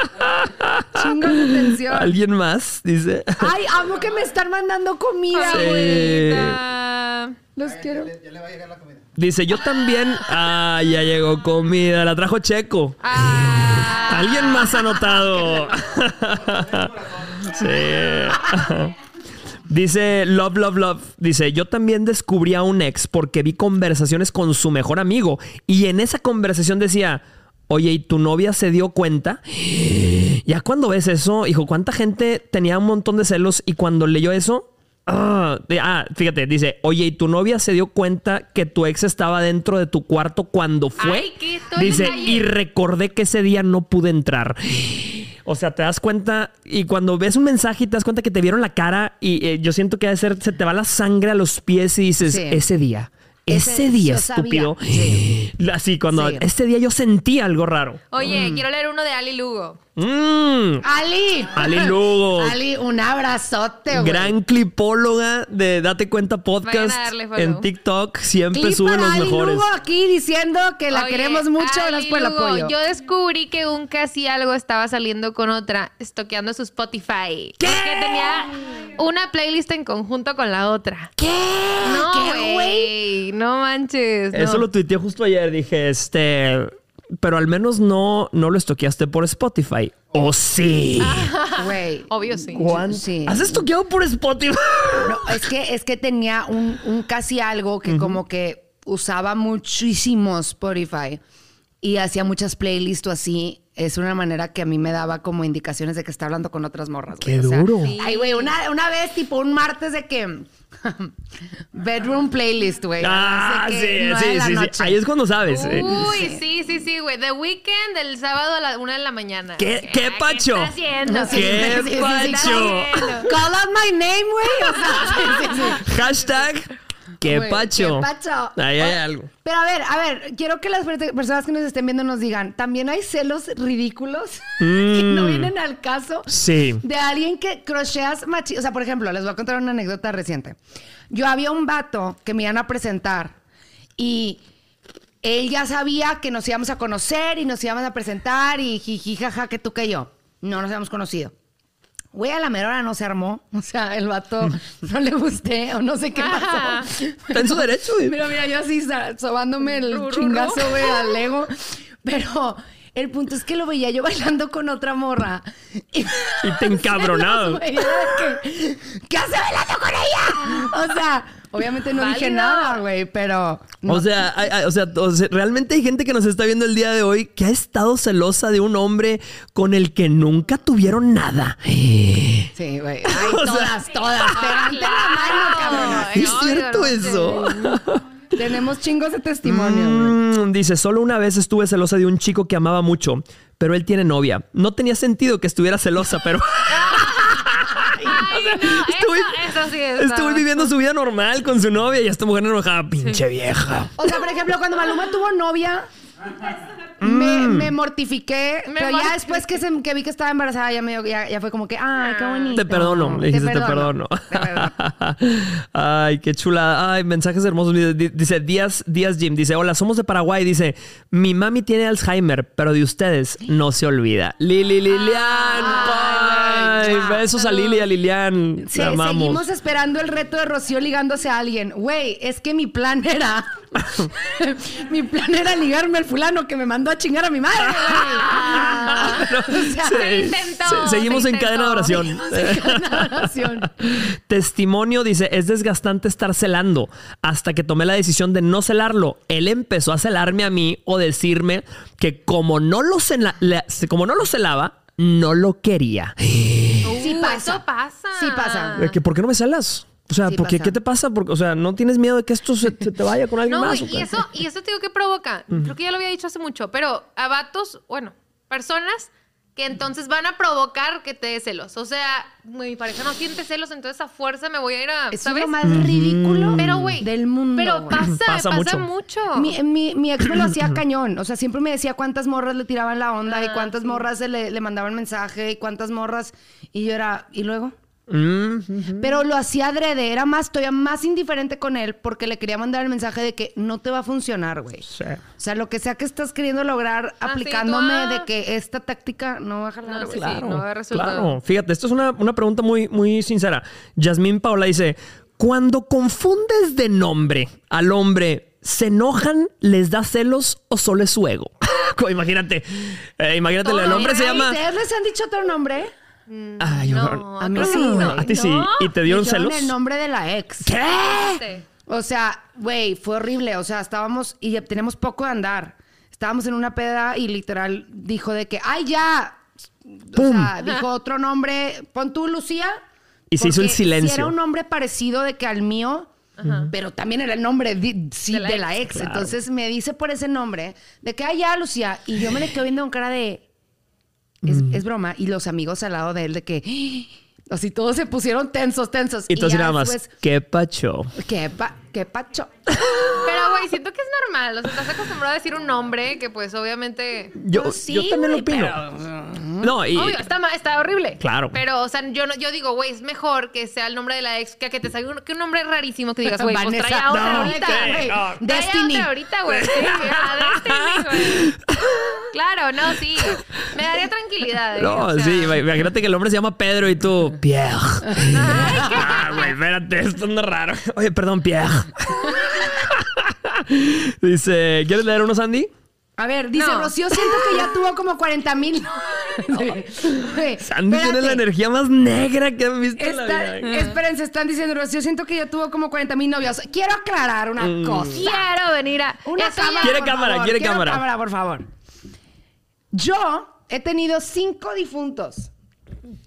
Speaker 3: Chingos de atención.
Speaker 2: ¿Alguien más? Dice.
Speaker 3: Ay, amo que me están mandando comida, güey. Los quiero.
Speaker 2: Dice, yo también. Ah, ya llegó comida. La trajo Checo.
Speaker 4: ah.
Speaker 2: ¿Alguien más ha notado? Sí. Dice Love, Love, Love. Dice, yo también descubrí a un ex porque vi conversaciones con su mejor amigo. Y en esa conversación decía, oye, ¿y tu novia se dio cuenta? Ya cuando ves eso, hijo, ¿cuánta gente tenía un montón de celos? Y cuando leyó eso, Ah, ah, fíjate, dice, oye, ¿y tu novia se dio cuenta que tu ex estaba dentro de tu cuarto cuando fue?
Speaker 4: Ay,
Speaker 2: dice, y recordé que ese día no pude entrar. O sea, te das cuenta y cuando ves un mensaje y te das cuenta que te vieron la cara y eh, yo siento que ser, se te va la sangre a los pies y dices,
Speaker 3: Sí.
Speaker 2: ese día, ese,
Speaker 3: Ese-
Speaker 2: día, estúpido.
Speaker 3: Sí.
Speaker 2: Así, cuando
Speaker 3: Sí.
Speaker 2: ese día yo sentí algo raro.
Speaker 4: Oye, quiero leer uno de Ali Lugo.
Speaker 2: Mm.
Speaker 3: Ali.
Speaker 2: Ali Lugo.
Speaker 3: Ali, un abrazote, güey.
Speaker 2: Gran clipóloga de Date Cuenta Podcast en TikTok. Siempre
Speaker 3: Clip
Speaker 2: sube
Speaker 3: para
Speaker 2: los
Speaker 3: Ali
Speaker 2: mejores.
Speaker 3: Lugo aquí diciendo que la
Speaker 4: Oye,
Speaker 3: queremos mucho,
Speaker 4: Ali
Speaker 3: por el
Speaker 4: Lugo,
Speaker 3: apoyo.
Speaker 4: Yo descubrí que un casi algo estaba saliendo con otra, estoqueando su Spotify.
Speaker 2: ¿Qué?
Speaker 4: Que tenía una playlist en conjunto con la otra.
Speaker 3: ¿Qué?
Speaker 4: No,
Speaker 3: ¿Qué,
Speaker 4: güey. No manches.
Speaker 2: Eso
Speaker 4: no.
Speaker 2: lo tuiteé justo ayer. Dije, este. Pero al menos no, no lo estoqueaste por Spotify. ¿O sí?
Speaker 3: Güey.
Speaker 4: Obvio sí.
Speaker 2: ¿Cuán-
Speaker 3: Sí.
Speaker 2: ¿Has estoqueado por Spotify?
Speaker 3: No, es que, es que tenía un, un casi algo que como que usaba muchísimo Spotify y hacía muchas playlists o así. Es una manera que a mí me daba como indicaciones de que está hablando con otras morras. güey.
Speaker 2: Qué duro.
Speaker 4: Sí.
Speaker 3: Ay, güey, una, una vez, tipo un martes de que... Bedroom playlist, güey.
Speaker 2: Ah, sí, sí, sí, sí. Ahí es cuando sabes. eh.
Speaker 4: Uy, sí, sí, sí, güey. The Weekend el sábado a la una de la mañana.
Speaker 2: ¿Qué- qué
Speaker 4: ¿Qué
Speaker 2: pacho?
Speaker 4: está haciendo?
Speaker 2: ¿Qué pacho?
Speaker 3: Call out my name, güey. O sea, sí, sí, sí.
Speaker 2: Hashtag. ¿Qué pacho?
Speaker 3: ¿Qué pacho?
Speaker 2: Ahí hay algo.
Speaker 3: Pero a ver, a ver, quiero que las per- personas que nos estén viendo nos digan, ¿también hay celos ridículos que no
Speaker 2: Mm.
Speaker 3: vienen al caso?
Speaker 2: Sí.
Speaker 3: De alguien que crocheas machi... O sea, por ejemplo, les voy a contar una anécdota reciente. Yo había un vato que me iban a presentar y él ya sabía que nos íbamos a conocer y nos íbamos a presentar y jiji, jaja, que tú que yo. No nos habíamos conocido. Güey, a la mera hora no se armó. O sea, el vato no le gusté o no sé qué
Speaker 4: Ah.
Speaker 3: pasó.
Speaker 2: Está en su derecho. güey.
Speaker 3: Mira, mira, yo así sobándome el chingazo, güey, al ego. Pero el punto es que lo veía yo bailando con otra morra. Y,
Speaker 2: Y te
Speaker 3: que, ¿Qué hace bailando con ella? O sea, obviamente no dije nada, güey, pero... no-
Speaker 2: O, sea, hay- hay- o, sea, o sea, realmente hay gente que nos está viendo el día de hoy que ha estado celosa de un hombre con el que nunca tuvieron nada.
Speaker 3: Sí, güey. Ay,
Speaker 2: O sea-
Speaker 3: todas, todas. Levante la mano, cabrón.
Speaker 2: ¿Es
Speaker 4: no,
Speaker 2: cierto eso?
Speaker 3: Tenemos chingos de testimonio, güey.
Speaker 2: Mm, dice, solo una vez estuve celosa de un chico que amaba mucho, pero él tiene novia. No tenía sentido que estuviera celosa, pero
Speaker 4: Ay, no,
Speaker 2: Estuve-
Speaker 4: eso, eso sí es.
Speaker 2: estuve viviendo su vida normal con su novia y esta mujer enojada, pinche vieja.
Speaker 3: O sea, por ejemplo, cuando Maluma tuvo novia, me, me mortifiqué.
Speaker 4: Me
Speaker 3: pero ya
Speaker 4: mortifiqué.
Speaker 3: después que, se- que vi que estaba embarazada, ya, me, dio- ya, ya fue como que, ay, qué bonito.
Speaker 2: Te perdono, le dijiste te perdono.
Speaker 3: Te perdono.
Speaker 2: Ay, qué chula. Ay, mensajes hermosos. Dice- Dice Díaz, Díaz Jim, dice, hola, somos de Paraguay. Dice, mi mami tiene Alzheimer, pero de ustedes no se olvida. Lili Lilian. Ay, besos a Lili y a Lilian.
Speaker 3: Se-
Speaker 2: amamos.
Speaker 3: seguimos esperando el reto de Rocío ligándose a alguien. Güey, es que mi plan era. mi plan era ligarme al fulano que me mandó a chingar a mi madre. güey. o sea,
Speaker 4: Se intentó,
Speaker 2: se- seguimos
Speaker 4: se
Speaker 2: en cadena de oración. Testimonio dice, es desgastante estar celando. Hasta que tomé la decisión de no celarlo, él empezó a celarme a mí o decirme que como no lo, cela- como no lo celaba, no lo quería.
Speaker 3: Sí pasa.
Speaker 4: Pasa.
Speaker 3: Sí pasa.
Speaker 2: De que, ¿Por qué no me celas? O sea,
Speaker 3: Sí
Speaker 2: ¿por qué,
Speaker 3: pasa.
Speaker 2: ¿qué te pasa? Porque, o sea, ¿no tienes miedo de que esto se, se te vaya con alguien
Speaker 4: No,
Speaker 2: más? o
Speaker 4: y
Speaker 2: qué?
Speaker 4: eso, y eso te digo que provoca. Creo que ya lo había dicho hace mucho, pero a vatos, bueno, personas que entonces van a provocar que te dé celos. O sea, mi pareja no siente celos, entonces a fuerza me voy a ir a,
Speaker 3: Eso es
Speaker 4: ¿sabes?
Speaker 3: lo más ridículo
Speaker 4: Pero, güey,
Speaker 3: del mundo.
Speaker 4: Pero
Speaker 3: güey.
Speaker 4: pasa,
Speaker 2: Pasa
Speaker 4: pasa,
Speaker 2: mucho.
Speaker 4: mucho.
Speaker 3: Mi, mi, mi ex me lo hacía cañón. O sea, siempre me decía cuántas morras le tiraban la onda y
Speaker 4: Ah,
Speaker 3: cuántas
Speaker 4: sí.
Speaker 3: morras se le, le mandaban mensaje y cuántas morras. Y yo era, ¿y luego?
Speaker 2: Mm,
Speaker 3: Pero lo hacía adrede. Era más, todavía más indiferente con él porque le quería mandar el mensaje de que no te va a funcionar, güey.
Speaker 2: sí.
Speaker 3: O sea, lo que sea que estás queriendo lograr
Speaker 4: Ah,
Speaker 3: aplicándome
Speaker 4: tú, ah.
Speaker 3: de que esta táctica no va a jalar,
Speaker 4: No,
Speaker 3: güey.
Speaker 4: sí,
Speaker 2: Claro,
Speaker 4: no da resultado.
Speaker 2: claro. Fíjate, esto es una, una pregunta muy, muy sincera. Yasmín Paola dice, cuando confundes de nombre al hombre, ¿se enojan, les da celos o solo es su ego? imagínate, eh, imagínate, el hombre se llama...
Speaker 3: ¿Ustedes les han dicho otro nombre?
Speaker 2: Ay,
Speaker 4: No,
Speaker 3: A mí sí,
Speaker 4: no.
Speaker 2: A ti sí.
Speaker 4: ¿No?
Speaker 2: ¿Y te dieron celos?
Speaker 3: el nombre de la ex.
Speaker 2: ¿Qué?
Speaker 3: O sea, güey, fue horrible. O sea, estábamos y tenemos poco de andar. Estábamos en una peda y literal dijo de que, ay, ya. O
Speaker 2: Pum.
Speaker 3: sea, dijo otro nombre. Pon tú, Lucía.
Speaker 2: Y se hizo el silencio.
Speaker 3: era un nombre parecido de que al mío, pero también era el nombre de, sí, de la, ex.
Speaker 2: claro.
Speaker 3: Entonces me dice por ese nombre de que, ay, ya, Lucía. Y yo me le quedo viendo con cara de, es,
Speaker 2: Mm.
Speaker 3: es broma. Y los amigos al lado de él de que, ¡Ah! así todos se pusieron tensos, tensos.
Speaker 2: Y tú así
Speaker 3: ya
Speaker 2: nada más,
Speaker 3: después,
Speaker 2: qué pacho.
Speaker 3: ¿qué, pa, qué pacho?
Speaker 4: Pero, güey, siento que es normal. O sea, estás acostumbrado a decir un nombre que, pues, obviamente.
Speaker 2: Yo,
Speaker 3: Pues sí,
Speaker 2: yo también lo opino. No, y
Speaker 4: Obvio, está, está horrible.
Speaker 2: Claro.
Speaker 4: Pero, o sea, yo, no- yo digo, güey, es mejor que sea el nombre de la ex que a que te salga un, que un nombre rarísimo que digas, güey, pues trae
Speaker 3: Vanessa,
Speaker 4: a otra
Speaker 3: no,
Speaker 4: ahorita. güey.
Speaker 3: no.
Speaker 4: Trae a
Speaker 3: Destiny.
Speaker 4: otra ahorita, güey. Sí, a Destiny, güey. Claro, no, sí. Me daría tranquilidad. ¿eh?
Speaker 2: No,
Speaker 4: O sea,
Speaker 2: sí, imagínate que el hombre se llama Pedro y tú, Pierre. ah, güey, espérate, esto anda raro. Oye, perdón, Pierre. Dice, ¿quieres leer uno, Sandy?
Speaker 3: A ver, dice
Speaker 4: No.
Speaker 3: Rocío, siento que ya tuvo como 40 mil.
Speaker 2: Sandy tiene la energía más negra que han visto en la vida.
Speaker 3: espérense, están diciendo Rocío, siento que ya tuvo como 40 mil novios. Quiero aclarar una
Speaker 2: Mm.
Speaker 3: cosa.
Speaker 4: Quiero venir a.
Speaker 3: Una
Speaker 4: Eso
Speaker 3: cámara.
Speaker 2: Quiere
Speaker 3: por
Speaker 2: cámara,
Speaker 3: favor.
Speaker 2: quiere
Speaker 3: Quiero
Speaker 2: cámara.
Speaker 3: por favor. Yo he tenido cinco difuntos.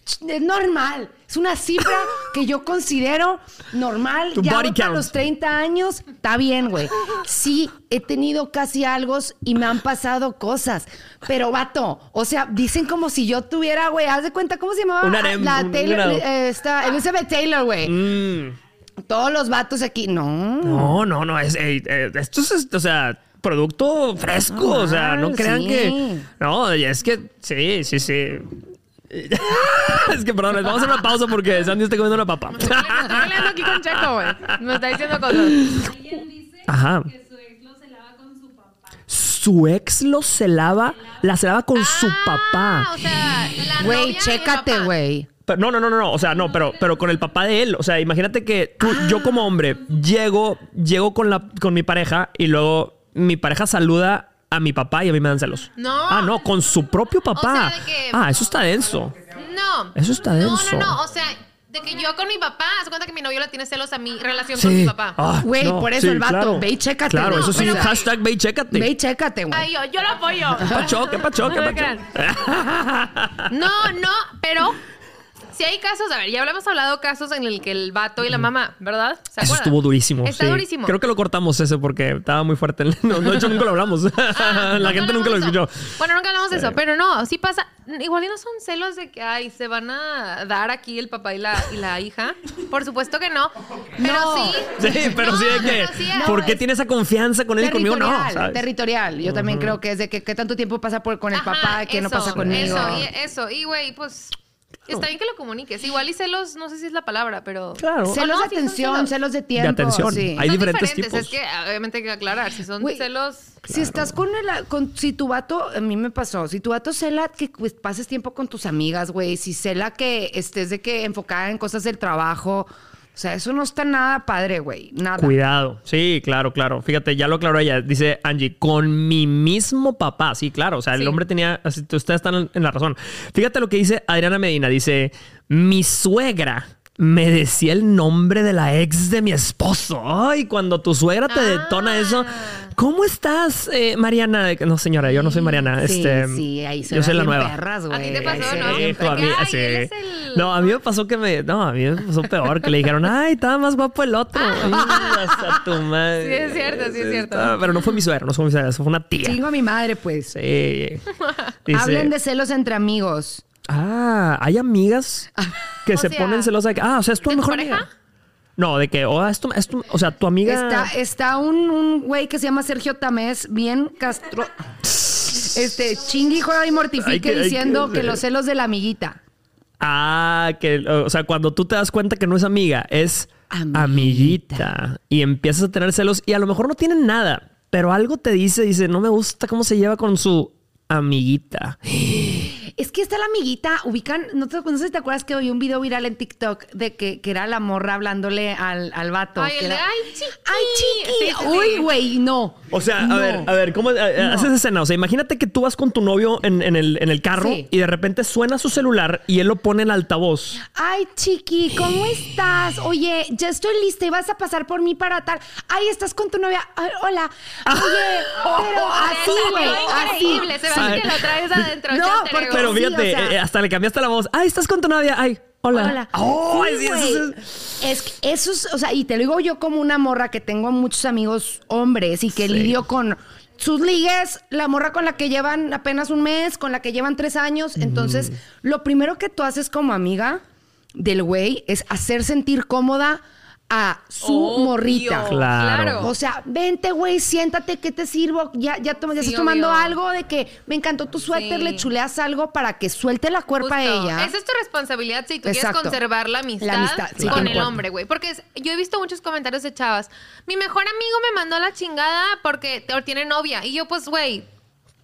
Speaker 3: Es normal. Es una cifra que yo considero normal.
Speaker 2: Tu
Speaker 3: ya
Speaker 2: body count.
Speaker 3: los 30 años, está bien, güey. Sí, he tenido casi algo y me han pasado cosas. Pero, vato, o sea, dicen como si yo tuviera, güey, haz de cuenta, ¿cómo se llamaba?
Speaker 2: Un harem,
Speaker 3: La
Speaker 2: un-
Speaker 3: Taylor, eh, esta, Elizabeth Taylor, güey.
Speaker 2: Mm,
Speaker 3: Todos los vatos aquí, no.
Speaker 2: no, no, no, es, eh, eh, esto es, o sea, producto fresco, o sea, no crean
Speaker 3: sí.
Speaker 2: que... No, es que, sí, sí, sí. es que, perdón, les vamos a hacer una pausa porque Sandy está comiendo una papa.
Speaker 4: Estoy peleando aquí con Checo, güey. Me está diciendo cosas.
Speaker 1: Alguien dice
Speaker 2: Ajá.
Speaker 1: que su ex lo celaba con su papá.
Speaker 2: Su ex lo celaba, la celaba con su
Speaker 4: Ah,
Speaker 2: papá.
Speaker 4: O sea, la
Speaker 3: Güey,
Speaker 4: novia
Speaker 3: chécate,
Speaker 4: papá.
Speaker 3: güey.
Speaker 2: Pero- no, no, no, no, no, o sea, no, pero, pero con el papá de él. O sea, imagínate que tú, yo como hombre, llego, llego con, la, con mi pareja y luego mi pareja saluda a mi papá y a mí me dan celos.
Speaker 4: No.
Speaker 2: Ah, no, con su propio papá.
Speaker 4: O sea, de que-
Speaker 2: Ah, eso está denso.
Speaker 4: No.
Speaker 2: Eso está denso.
Speaker 4: No, no, no. O sea, de que yo con mi papá, haz cuenta que mi novio le tiene celos a mi relación
Speaker 2: Sí.
Speaker 4: con mi papá.
Speaker 2: Ah,
Speaker 3: Güey, por eso el vato, ve y chécate,
Speaker 2: Claro,
Speaker 3: güey.
Speaker 2: eso sí,
Speaker 3: pero-
Speaker 2: hashtag ve y chécate.
Speaker 3: Ve y chécate, güey.
Speaker 4: Ay, yo, yo lo apoyo.
Speaker 2: ¿Qué pacho? ¿Qué pacho? ¿Qué pacho?
Speaker 4: No, no, pero si hay casos, a ver, ya hablamos hablado casos en el que el vato y la mamá, ¿verdad? ¿Se
Speaker 2: Eso
Speaker 4: acuerdan?
Speaker 2: estuvo durísimo.
Speaker 4: Está
Speaker 2: sí.
Speaker 4: durísimo.
Speaker 2: Creo que lo cortamos ese porque estaba muy fuerte. No, de hecho, nunca lo hablamos.
Speaker 4: Ah,
Speaker 2: la gente nunca lo escuchó.
Speaker 4: Bueno, nunca hablamos de eso, pero no, sí pasa. Igual y no son celos de que, ay, se van a dar aquí el papá y la, y la hija. Por supuesto que no. Pero
Speaker 3: No.
Speaker 4: sí.
Speaker 2: Sí, pero
Speaker 4: No,
Speaker 2: sí de que.
Speaker 4: sí es-
Speaker 2: ¿Por qué tiene esa confianza con él y conmigo? No.
Speaker 3: Territorial,
Speaker 2: ¿sabes?
Speaker 3: territorial. Yo también creo que es de que qué tanto tiempo pasa por, con el
Speaker 4: Ajá,
Speaker 3: papá, que no
Speaker 4: eso,
Speaker 3: pasa conmigo.
Speaker 4: Eso, y eso. Y, güey, pues. Está bien que lo comuniques. Igual y celos, no sé si es la palabra, pero.
Speaker 2: Claro.
Speaker 3: Celos de atención,
Speaker 4: celos.
Speaker 3: de tiempo.
Speaker 2: atención.
Speaker 3: sí.
Speaker 2: Hay
Speaker 4: Son
Speaker 2: diferentes
Speaker 4: diferentes,
Speaker 2: tipos.
Speaker 4: Es que obviamente hay que aclarar. Si son celos.
Speaker 3: Si estás con el, con, si tu vato, a mí me pasó, si tu vato cela que pues, pases tiempo con tus amigas, güey, si cela que estés de que enfocada en cosas del trabajo, o sea, eso no está nada padre, güey, nada.
Speaker 2: Cuidado. Sí, claro, claro. Fíjate, ya lo aclaró ella. Dice Angie, con mi mismo papá. Sí, claro. O sea, el
Speaker 4: Sí.
Speaker 2: hombre tenía. así, Ustedes están en la razón. Fíjate lo que dice Adriana Medina. Dice: Mi suegra me decía el nombre de la ex de mi esposo. Ay, cuando tu suegra te detona
Speaker 4: Ah.
Speaker 2: eso. ¿Cómo estás, eh, Mariana? No, señora, yo no soy Mariana.
Speaker 3: Sí,
Speaker 2: este,
Speaker 3: sí, ahí se
Speaker 2: Yo soy la nueva.
Speaker 3: perras,
Speaker 4: A ti te pasó, ¿no?
Speaker 2: hijo, a mí,
Speaker 4: Ay,
Speaker 2: sí.
Speaker 4: el-
Speaker 2: No, a mí me pasó que me. No, a mí me pasó peor, que le dijeron, ay, estaba más guapo el otro. Ay, hasta tu madre.
Speaker 4: Sí, es cierto, sí es cierto.
Speaker 2: Estaba- Pero no fue mi suegra, no fue mi suegra, eso fue una tía.
Speaker 3: Chingo a mi madre, pues.
Speaker 2: Sí. Dice,
Speaker 3: Hablen de celos entre amigos.
Speaker 2: Ah, hay amigas que se
Speaker 4: sea,
Speaker 2: ponen celosas de que, ah, o sea, es tu
Speaker 4: ¿de tu
Speaker 2: mejor
Speaker 4: pareja?
Speaker 2: amiga. No, de que, oh, es tu, es tu- o sea, tu amiga.
Speaker 3: Está, está un, un güey que se llama Sergio Tamés, bien castro. Este, chingui, juega y mortifique
Speaker 2: Hay que- hay que
Speaker 3: diciendo que, los celos de la amiguita.
Speaker 2: Ah, que, o sea, cuando tú te das cuenta que no es amiga, es
Speaker 3: Amiguita.
Speaker 2: amiguita. Y empiezas a tener celos y a lo mejor no tienen nada, pero algo te dice, dice, no me gusta cómo se lleva con su amiguita.
Speaker 3: Es que está la amiguita, ubican, no, te, no sé si te acuerdas que vi un video viral en TikTok de que, que era la morra hablándole al, al vato.
Speaker 4: Ay,
Speaker 3: que
Speaker 4: el de,
Speaker 3: era,
Speaker 4: ay, chiqui.
Speaker 3: ¡Ay, chiqui!
Speaker 4: Sí, sí,
Speaker 3: Uy, güey, no.
Speaker 2: O sea,
Speaker 3: No.
Speaker 2: a ver, a ver, ¿cómo eh, eh, haces escena? O sea, imagínate que tú vas con tu novio en, en el, en el carro
Speaker 3: Sí.
Speaker 2: y de repente suena su celular y él lo pone en altavoz.
Speaker 3: Ay, chiqui, ¿cómo estás? Oye, ya estoy lista y vas a pasar por mí para tal. Ay, estás con tu novia. Ay, hola. Oye, pero así, güey, así.
Speaker 4: Increíble, se ve que lo traes adentro.
Speaker 3: No, porque-
Speaker 2: Pero
Speaker 3: sí,
Speaker 2: fíjate,
Speaker 3: o sea-
Speaker 2: eh, hasta le cambiaste la voz. Ay, estás con tu novia. Ay, Hola. Oh,
Speaker 3: Sí,
Speaker 2: sí, eso
Speaker 3: güey. es que eso es, o sea, y te lo digo yo como una morra que tengo muchos amigos hombres y que lidio con sus ligues, la morra con la que llevan apenas un mes, con la que llevan tres años. Entonces, lo primero que tú haces como amiga del güey es hacer sentir cómoda a su
Speaker 4: Obvio.
Speaker 3: morrita.
Speaker 2: Claro.
Speaker 3: O sea, vente, güey, siéntate, ¿qué te sirvo? Ya, ya, ya
Speaker 4: Sí,
Speaker 3: estás tomando
Speaker 4: obvio.
Speaker 3: algo de que me encantó tu suéter,
Speaker 4: Sí.
Speaker 3: le chuleas algo para que suelte la cuerpa a ella.
Speaker 4: Esa es tu responsabilidad si tú
Speaker 3: Exacto.
Speaker 4: quieres conservar la amistad,
Speaker 3: La amistad, sí,
Speaker 4: con el hombre, güey. Porque es- yo he visto muchos comentarios de chavas. Mi mejor amigo me mandó a la chingada porque tiene novia. Y yo, pues, güey,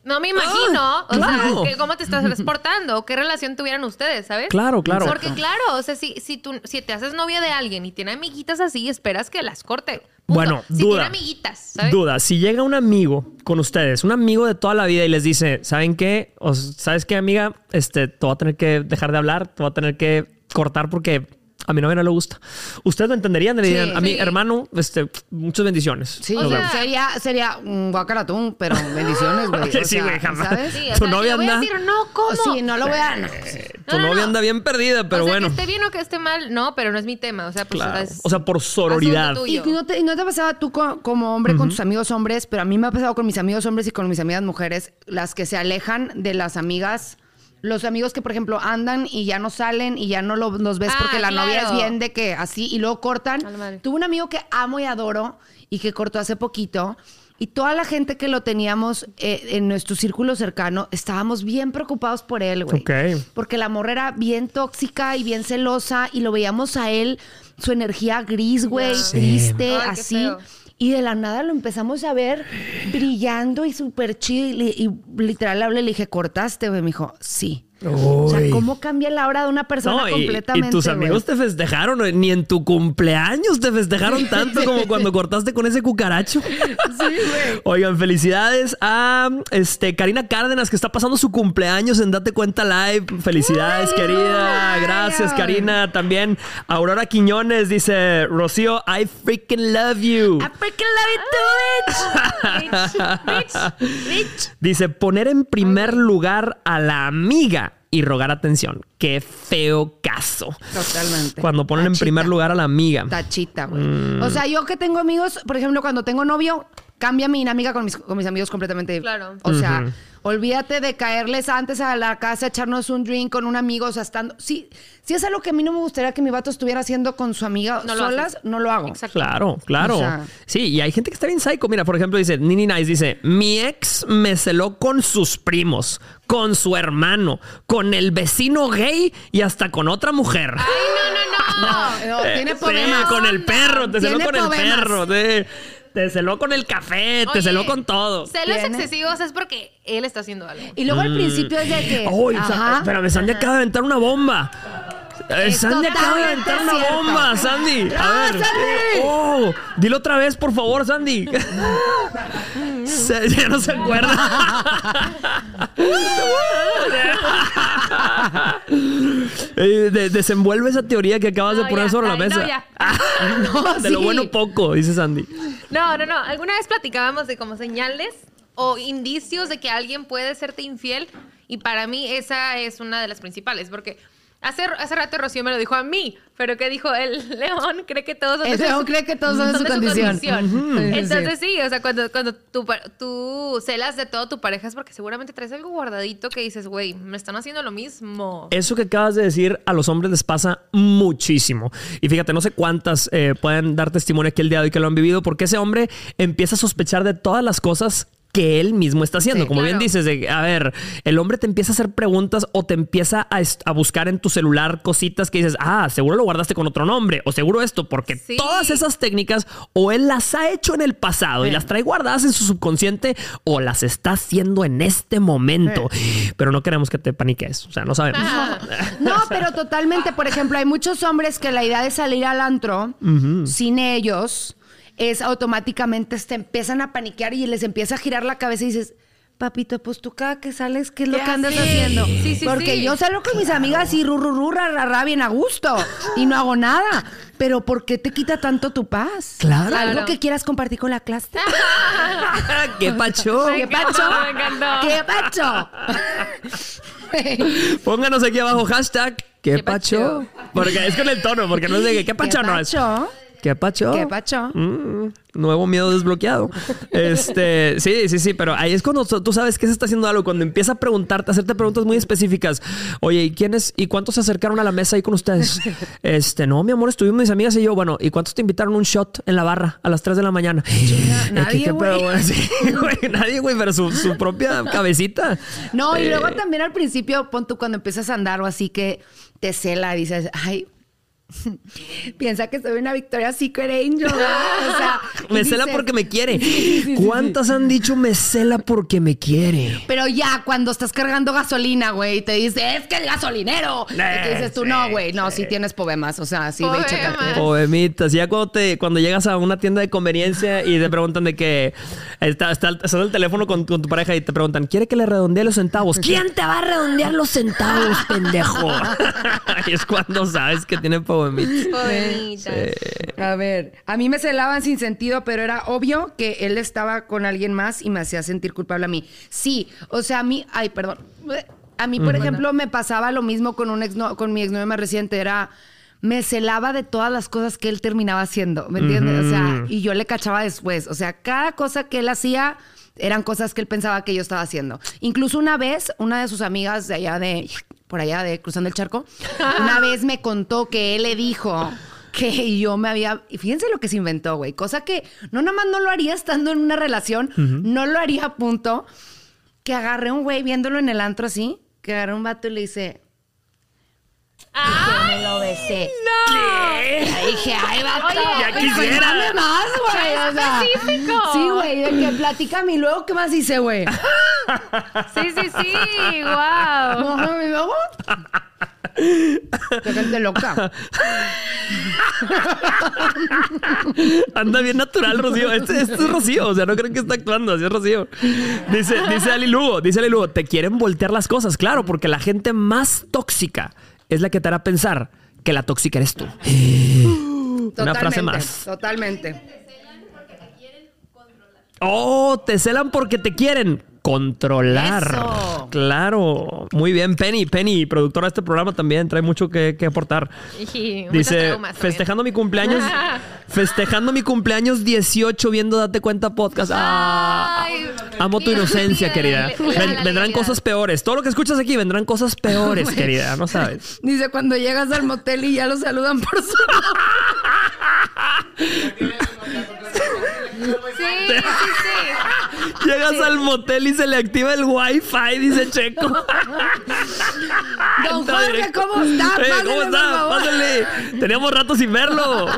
Speaker 4: no me imagino. o
Speaker 2: claro.
Speaker 4: sea, que cómo te estás transportando. ¿Qué relación tuvieran ustedes, sabes?
Speaker 2: Claro, claro.
Speaker 4: Porque claro, o sea, si, si, tú, si te haces novia de alguien y tiene amiguitas así, esperas que las corte. Punto.
Speaker 2: Bueno,
Speaker 4: si
Speaker 2: duda.
Speaker 4: tiene amiguitas, ¿sabes?
Speaker 2: Duda, si llega un amigo con ustedes, un amigo de toda la vida y les dice, ¿saben qué? O, ¿Sabes qué, amiga? Este, te voy a tener que dejar de hablar, te voy a tener que cortar porque a mi novia no le gusta. Ustedes lo entenderían, le
Speaker 3: Sí.
Speaker 2: dirían, a mi
Speaker 4: Sí.
Speaker 2: hermano, este, muchas bendiciones.
Speaker 3: Sí,
Speaker 4: O
Speaker 2: Nos
Speaker 4: sea-
Speaker 2: vemos".
Speaker 3: sería, sería un guacaratún, pero bendiciones, güey.
Speaker 2: Sí,
Speaker 3: sea,
Speaker 2: güey, jamás.
Speaker 3: ¿Sabes?
Speaker 4: Sí, o
Speaker 2: Tu
Speaker 4: sea,
Speaker 2: novia
Speaker 4: voy a
Speaker 2: anda-
Speaker 4: decir, no, ¿cómo?
Speaker 3: Sí, no lo voy a. no.
Speaker 2: Tu
Speaker 4: No, no,
Speaker 2: novia
Speaker 4: no.
Speaker 2: anda bien perdida, pero
Speaker 4: o sea,
Speaker 2: bueno.
Speaker 4: que esté bien o que esté mal, no, pero no es mi tema. O sea, pues
Speaker 2: Claro.
Speaker 4: es-
Speaker 2: O sea, por sororidad.
Speaker 3: Y no te, y no te ha pasado tú co- como hombre con tus amigos hombres, pero a mí me ha pasado con mis amigos hombres y con mis amigas mujeres, las que se alejan de las amigas. Los amigos que, por ejemplo, andan y ya no salen y ya no lo- los ves
Speaker 4: Ah,
Speaker 3: porque la novia es bien de que así y luego cortan. Tuve un amigo que amo y adoro y que cortó hace poquito. Y toda la gente que lo teníamos eh, en nuestro círculo cercano, estábamos bien preocupados por él, güey.
Speaker 2: Ok.
Speaker 3: Porque la morra era bien tóxica y bien celosa y lo veíamos a él, su energía gris, güey,
Speaker 4: Sí.
Speaker 3: triste,
Speaker 4: Ay, qué
Speaker 3: así.
Speaker 4: feo.
Speaker 3: Y de la nada lo empezamos a ver brillando y súper chido. Y, y literal hablé le dije, ¿cortaste? Me dijo, sí. O sea. ¿cómo cambia la hora de una persona
Speaker 2: No, y,
Speaker 3: completamente?
Speaker 2: y tus
Speaker 3: güey?
Speaker 2: amigos te festejaron, ni en tu cumpleaños te festejaron tanto como cuando cortaste con ese cucaracho. Oigan, felicidades a este Karina Cárdenas que está pasando su cumpleaños en Date Cuenta Live. Felicidades, querida. Gracias. Karina. También Aurora Quiñones dice, Rocío, I freaking love you.
Speaker 3: I freaking love it too, bitch. Bitch.
Speaker 2: Dice, poner en primer lugar a la amiga y rogar atención. Qué feo caso.
Speaker 3: Totalmente.
Speaker 2: Cuando ponen en primer lugar a la amiga.
Speaker 3: Tachita, güey.
Speaker 2: Mm.
Speaker 3: O sea, yo que tengo amigos, por ejemplo, cuando tengo novio, cambia mi dinámica con mis, con mis amigos completamente.
Speaker 4: Claro.
Speaker 3: O sea, olvídate de caerles antes a la casa, echarnos un drink con un amigo, o sea, estando. Sí, si es algo que a mí no me gustaría que mi vato estuviera haciendo con su amiga
Speaker 4: No lo
Speaker 3: solas,
Speaker 4: haces.
Speaker 3: no lo hago.
Speaker 4: Exacto.
Speaker 2: Claro, claro.
Speaker 3: O sea-
Speaker 2: sí, y hay gente que está bien psycho. Mira, por ejemplo, dice, Nini Nice dice, mi ex me celó con sus primos, con su hermano, con el vecino gay y hasta con otra mujer.
Speaker 4: Ay, no, no, no.
Speaker 3: No, tiene
Speaker 2: Eh, Sí,
Speaker 3: problemas.
Speaker 2: con el perro, te celó
Speaker 3: Tiene
Speaker 2: con el perro. sí. Te celó con el café, te
Speaker 4: Oye,
Speaker 2: celó con todo.
Speaker 4: Celos
Speaker 3: Tiene-
Speaker 4: excesivos es porque él está haciendo algo.
Speaker 3: Y luego al principio es de que.
Speaker 2: ¡Uy!
Speaker 3: ajá.
Speaker 2: espérame, Sandy acaba de aventar una bomba. Eh, Sandy acaba de aventar una
Speaker 3: cierto.
Speaker 2: bomba, Sandy. A
Speaker 3: ¡Ah,
Speaker 2: ver.
Speaker 3: Sandy!
Speaker 2: Oh, dilo otra vez, por favor, Sandy. Se- ya no se acuerda. Eh, de- desenvuelve esa teoría que acabas
Speaker 4: No,
Speaker 2: de poner
Speaker 4: ya,
Speaker 2: sobre la
Speaker 4: ay,
Speaker 2: mesa.
Speaker 4: no, ya.
Speaker 3: No,
Speaker 2: de lo
Speaker 3: sí.
Speaker 2: bueno poco, dice Sandy.
Speaker 4: No, no, no. Alguna vez platicábamos de como señales o indicios de que alguien puede serte infiel y para mí esa es una de las principales porque hace, hace rato Rocío me lo dijo a mí, pero ¿qué dijo el león? Cree que todos son de
Speaker 3: El león cree que todos son de su condición.
Speaker 4: Entonces sí, o sea, cuando, cuando tú celas de todo tu pareja es porque seguramente traes algo guardadito que dices, güey, me están haciendo lo mismo.
Speaker 2: Eso que acabas de decir a los hombres les pasa muchísimo. Y fíjate, no sé cuántas eh, pueden dar testimonio aquí el día de hoy que lo han vivido, porque ese hombre empieza a sospechar de todas las cosas que él mismo está haciendo.
Speaker 3: Sí,
Speaker 2: Como bien dices, de, a ver, el hombre te empieza a hacer preguntas o te empieza a, buscar en tu celular cositas que dices, ah, seguro lo guardaste con otro nombre, o seguro esto, porque
Speaker 4: Sí.
Speaker 2: todas esas técnicas o él las ha hecho en el pasado y las trae guardadas en su subconsciente o las está haciendo en este momento. Pero no queremos que te paniques, o sea, no sabemos.
Speaker 3: No, pero totalmente. Por ejemplo, hay muchos hombres que la idea de salir al antro sin ellos es automáticamente te empiezan a paniquear y les empieza a girar la cabeza y dices, papito, pues tú cada que sales, ¿qué es lo
Speaker 4: ¿Qué
Speaker 3: que andas haciendo?
Speaker 4: Sí, sí,
Speaker 3: Porque
Speaker 4: sí.
Speaker 3: yo salgo con mis amigas y ru, ru, ru, ra, ra, ra, bien a gusto y no hago nada. Pero ¿por qué te quita tanto tu paz?
Speaker 2: Claro.
Speaker 3: Algo
Speaker 4: Claro.
Speaker 3: que quieras compartir con la clase.
Speaker 2: ¡Qué pacho!
Speaker 4: Me
Speaker 3: ¿Qué
Speaker 4: encantó,
Speaker 3: pacho?
Speaker 4: me.
Speaker 3: ¿Qué pacho?
Speaker 2: Pónganos aquí abajo hashtag ¿Qué,
Speaker 4: ¿Qué
Speaker 2: pacho? Porque es con el tono, porque no de que, ¿qué pacho no es? ¿Qué pacho?
Speaker 3: ¿Qué pacho?
Speaker 2: Mm, nuevo miedo desbloqueado. Este, sí, sí, sí, pero ahí es cuando tú sabes que se está haciendo algo, cuando empieza a preguntarte, a hacerte preguntas muy específicas. Oye, ¿y quiénes y cuántos se acercaron a la mesa ahí con ustedes? Este, no, mi amor, estuvimos mis amigas y yo. Bueno, ¿y cuántos te invitaron un shot en la barra a las 3 de la mañana?
Speaker 3: Nadie,
Speaker 2: ¿qué pedo,
Speaker 3: güey.
Speaker 2: Sí, nadie, güey, pero su, su propia cabecita.
Speaker 3: No, y
Speaker 2: Eh,
Speaker 3: luego también al principio, pon tú cuando empiezas a andar o así que te cela y dices, ay, piensa que soy una Victoria Secret Angel. o sea,
Speaker 2: Me cela porque me quiere.
Speaker 3: sí, sí,
Speaker 2: ¿Cuántas han dicho me cela porque me quiere?
Speaker 3: Pero ya cuando estás cargando gasolina, güey, y te dice, es que el gasolinero. y te dices tú, no, güey, no, sí tienes poemas. O sea, sí, ve y.
Speaker 4: Poemas.
Speaker 2: Poemitas. Ya cuando te, cuando llegas a una tienda de conveniencia y te preguntan de que está, está, está en el teléfono con, con tu pareja y te preguntan, ¿quiere que le redondee los centavos? ¿Quién te va a redondear los centavos, pendejo? y es cuando sabes que tiene
Speaker 3: A ver, a mí me celaban sin sentido, pero era obvio que él estaba con alguien más y me hacía sentir culpable a mí. Sí, o sea, a mí, ay, perdón. A mí, por ejemplo, me pasaba lo mismo con un ex con mi exnovio más reciente, era me celaba de todas las cosas que él terminaba haciendo, ¿me entiendes? O sea, y yo le cachaba después, o sea, cada cosa que él hacía eran cosas que él pensaba que yo estaba haciendo. Incluso una vez, una de sus amigas de allá de por allá de cruzando el charco, una vez me contó que él le dijo que yo me había. Y fíjense lo que se inventó, güey. Cosa que no nomás no lo haría estando en una relación, no lo haría a punto. Que agarré un güey viéndolo en el antro así, que agarré un vato y le dice. Me lo besé.
Speaker 4: ¡No!
Speaker 3: Y dije, ay, vato.
Speaker 4: Oye,
Speaker 2: Ya quisiera.
Speaker 3: cuéntame más, güey. O sea,
Speaker 4: específico.
Speaker 3: Sí, güey, de que platícame y luego, ¿qué más hice, güey?
Speaker 4: Sí, sí, sí. Wow.
Speaker 3: No, y luego. Qué gente loca.
Speaker 2: Anda bien natural, Rocío. Este, este es Rocío. O sea, no creen que está actuando. Así es Rocío. Dice, dice Ali Lugo, dice Ali Lugo, te quieren voltear las cosas. Claro, porque la gente más tóxica es la que te hará pensar que la tóxica eres tú. Una frase
Speaker 3: Totalmente,
Speaker 2: más.
Speaker 3: Totalmente.
Speaker 2: Oh, te celan porque te quieren controlar.
Speaker 3: Eso.
Speaker 2: Claro. Muy bien, Penny. Penny, productora de este programa también, trae mucho que, que aportar.
Speaker 4: Y
Speaker 2: Dice, festejando mi cumpleaños, festejando mi cumpleaños 18 viendo Date Cuenta Podcast. Ah,
Speaker 4: Ay,
Speaker 2: amo tu inocencia, querida. Ven- vendrán cosas peores. Todo lo que escuchas aquí vendrán cosas peores, querida. No sabes.
Speaker 3: Dice cuando llegas al motel y ya lo saludan por su
Speaker 4: Sí, sí, sí.
Speaker 2: Llegas al motel y se le activa el wifi, dice Checo.
Speaker 3: Don Jorge. ¿cómo está?
Speaker 2: Eh,
Speaker 3: Pásale,
Speaker 2: ¿Cómo está? Pásale. Teníamos rato sin verlo.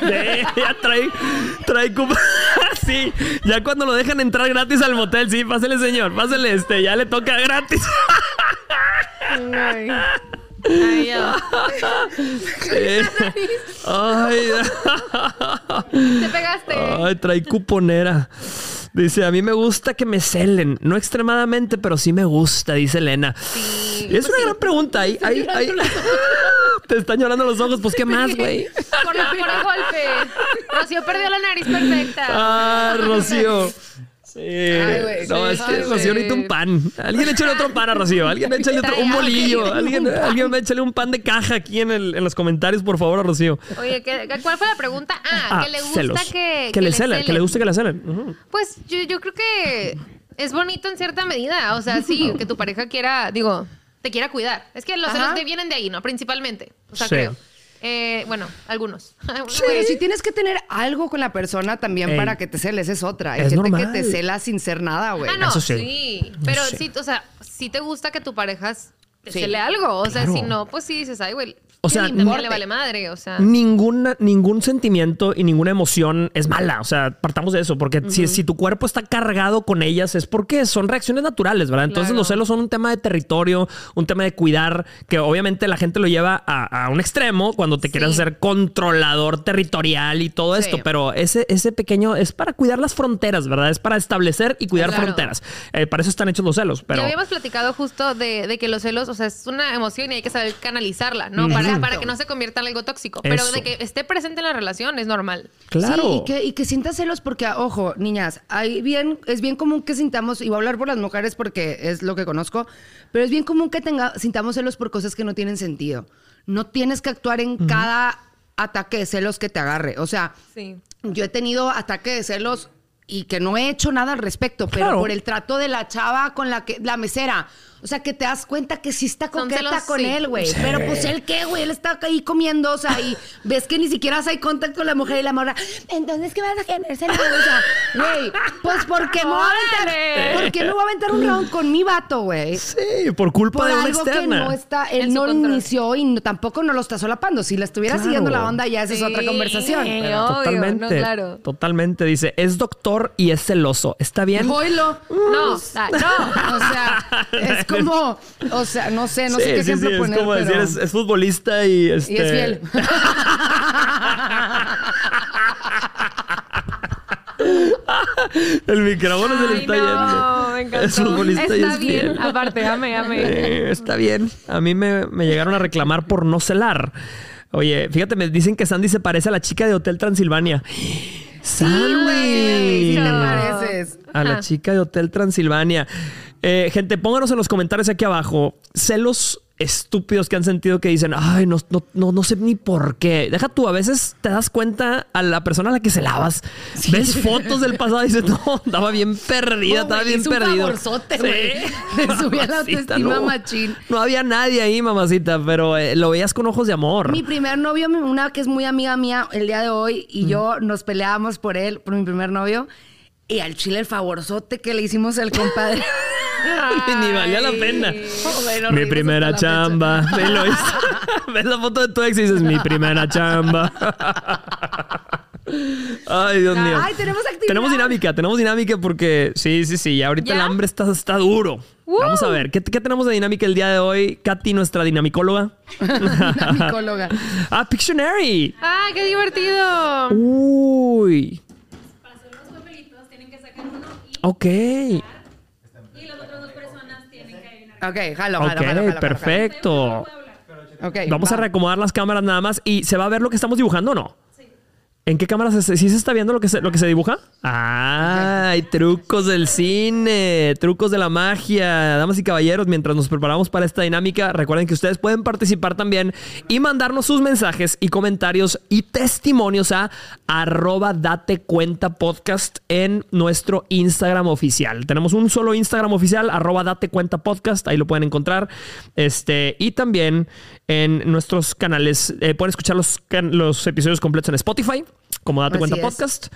Speaker 2: Eh, ya trae, trae Sí, ya cuando lo dejan entrar gratis al motel, sí, pásale, señor, pásale, este, ya le toca gratis.
Speaker 4: Ay, Ay.
Speaker 2: Eh, Ay,
Speaker 4: Te pegaste.
Speaker 2: ay, trae cuponera. Dice, a mí me gusta que me celen. No extremadamente, pero sí me gusta, dice Elena.
Speaker 4: Sí,
Speaker 2: es una gran pregunta. Te están llorando los ojos, pues qué más, güey.
Speaker 4: Por, por el golpe. Rocío perdió la nariz perfecta.
Speaker 2: Ah, Rocío. Sí.
Speaker 3: güey,
Speaker 2: no,
Speaker 3: sí,
Speaker 2: es que Rocío necesita un pan. Alguien échale otro pan a Rocío. Alguien échale otro, un bolillo. Alguien, alguien échale un pan de caja aquí en, el- en los comentarios, por favor, a Rocío.
Speaker 4: Oye, ¿qué- ¿cuál fue la pregunta? Ah,
Speaker 2: Ah,
Speaker 4: que le gusta
Speaker 2: celos.
Speaker 4: que,
Speaker 2: que le
Speaker 4: le
Speaker 2: celen, que le guste que le celen.
Speaker 4: Pues yo, yo creo que es bonito en cierta medida. O sea, sí, que tu pareja quiera, digo, te quiera cuidar. Es que los celos te vienen de ahí, ¿no? Principalmente. O sea,
Speaker 2: Sí.
Speaker 4: creo. Eh, bueno, algunos.
Speaker 3: Pero si tienes que tener algo con la persona también
Speaker 2: Ey.
Speaker 3: para que te celes, es otra. Hay
Speaker 2: Es
Speaker 3: gente
Speaker 2: normal.
Speaker 3: que te cela sin ser nada, güey.
Speaker 4: Ah, no,
Speaker 2: Eso sí.
Speaker 4: sí. Pero
Speaker 2: Eso sí.
Speaker 4: sí, o sea, sí te gusta que tu pareja te
Speaker 3: Sí.
Speaker 4: algo. O sea, si no, pues sí dices, ay, güey.
Speaker 2: O sea,
Speaker 3: corte.
Speaker 4: le vale madre. O sea,
Speaker 2: Ninguna, ningún sentimiento y ninguna emoción es mala. O sea, partamos de eso, porque si, si tu cuerpo está cargado con ellas es porque son reacciones naturales, ¿verdad? Entonces
Speaker 4: Claro.
Speaker 2: los celos son un tema de territorio, un tema de cuidar, que obviamente la gente lo lleva a, a un extremo cuando te quieres
Speaker 4: Sí.
Speaker 2: hacer controlador territorial y todo
Speaker 3: Sí.
Speaker 2: esto, pero ese, ese pequeño es para cuidar las fronteras, ¿verdad? Es para establecer y cuidar
Speaker 4: Claro.
Speaker 2: fronteras. Eh, para eso están hechos los celos, pero...
Speaker 4: Ya habíamos platicado justo de, de que los celos, o sea, es una emoción y hay que saber canalizarla, ¿no? Para para que no se convierta en algo tóxico. Pero
Speaker 2: Eso.
Speaker 4: de que esté presente en la relación es normal.
Speaker 2: Claro.
Speaker 3: Sí, y que, y que sientas celos porque, ojo, niñas, hay bien, es bien común que sintamos, y voy a hablar por las mujeres porque es lo que conozco, pero es bien común que tenga, sintamos celos por cosas que no tienen sentido. No tienes que actuar en cada ataque de celos que te agarre. O sea,
Speaker 4: Sí.
Speaker 3: yo he tenido ataque de celos y que no he hecho nada al respecto, pero
Speaker 2: Claro.
Speaker 3: por el trato de la chava con la que, la mesera. O sea, que te das cuenta que sí está coqueta
Speaker 4: celos,
Speaker 3: con
Speaker 4: sí.
Speaker 3: él, güey. Pero pues él qué, güey, él está ahí comiendo, o sea, y ves que ni siquiera hay contacto con la mujer y la morra. Entonces, ¿qué vas a querer celos? O sea, güey, pues porque me voy a aventar. ¿por qué me voy a aventar un round con mi vato, güey?
Speaker 2: Sí, por culpa
Speaker 3: Por
Speaker 2: de una
Speaker 3: algo que no está, él
Speaker 4: En
Speaker 3: no inició y no- tampoco no lo está solapando. Si la estuviera
Speaker 2: Claro.
Speaker 3: siguiendo la onda, ya esa es otra conversación. Pero-
Speaker 4: obvio,
Speaker 2: Totalmente.
Speaker 4: no, claro.
Speaker 2: Totalmente. Dice, es doctor y es celoso. ¿Está bien?
Speaker 3: Oílo.
Speaker 4: No, no.
Speaker 3: O sea, es como, o sea, no sé, no
Speaker 2: Sí,
Speaker 3: sé qué
Speaker 2: sí,
Speaker 3: ejemplo
Speaker 2: sí,
Speaker 3: poner.
Speaker 2: Es como
Speaker 3: pero-
Speaker 2: decir, es, es futbolista y este...
Speaker 3: Y es fiel.
Speaker 2: El micrófono se le está
Speaker 4: no,
Speaker 2: yendo.
Speaker 4: me encantó.
Speaker 2: Es futbolista y
Speaker 4: Está
Speaker 2: es
Speaker 4: bien,
Speaker 2: fiel.
Speaker 4: aparte, ame, ame.
Speaker 2: Eh, está bien. A mí me, me llegaron a reclamar por no celar. Oye, fíjate, me dicen que Sandy se parece a la chica de Hotel Transilvania. Sandy.
Speaker 3: güey, sí te pareces.
Speaker 2: A la chica de Hotel Transilvania. Eh, gente, pónganos en los comentarios aquí abajo celos estúpidos que han sentido que dicen, ay, no, no, no, no sé ni por qué. Deja tú, a veces te das cuenta a la persona a la que se lavas. Ves fotos del pasado y dices, no, estaba bien perdida, estaba bien
Speaker 3: hizo
Speaker 2: perdido.
Speaker 3: Le subía la autoestima
Speaker 2: no.
Speaker 3: machín.
Speaker 2: No había nadie ahí, mamacita, pero eh, lo veías con ojos de amor.
Speaker 3: Mi primer novio, una que es muy amiga mía el día de hoy, y yo nos peleábamos por él, por mi primer novio. Y al chile el favorzote que le hicimos al compadre.
Speaker 2: Ni valía la pena.
Speaker 3: Joder,
Speaker 2: Mi primera chamba. Ve. Ves la foto de tu ex y dices, mi primera chamba. Ay, Dios mío.
Speaker 3: Ay, tenemos actividad.
Speaker 2: Tenemos dinámica, tenemos dinámica porque sí, sí, sí, ahorita
Speaker 4: ¿Ya?
Speaker 2: el hambre está, está duro.
Speaker 4: Uh.
Speaker 2: Vamos a ver, ¿qué, qué tenemos de dinámica el día de hoy? Katy, nuestra dinamicóloga.
Speaker 3: Dinamicóloga.
Speaker 2: ah, Pictionary.
Speaker 4: ¡Ay, qué divertido!
Speaker 2: Uy,
Speaker 1: Pasó los papelitos, tienen que sacar uno y,
Speaker 2: ok.
Speaker 1: y las otras dos personas tienen que adivinar.
Speaker 3: Ok, jalo, jalo, jalo,
Speaker 2: perfecto.
Speaker 3: Jalo. Ok,
Speaker 2: Vamos a reacomodar las cámaras nada más y se va a ver lo que estamos dibujando o no. ¿En qué cámara se, sí se está viendo lo que se, lo que se dibuja? ¡Ay! Trucos del cine, trucos de la magia. Damas y caballeros, mientras nos preparamos para esta dinámica, recuerden que ustedes pueden participar también y mandarnos sus mensajes y comentarios y testimonios a arroba date cuenta podcast en nuestro Instagram oficial. Tenemos un solo Instagram oficial, arroba date cuenta podcast, ahí lo pueden encontrar. Este, y también en nuestros canales, eh, pueden escuchar los, los episodios completos en Spotify, como Date
Speaker 3: Así
Speaker 2: Cuenta
Speaker 3: es.
Speaker 2: Podcast.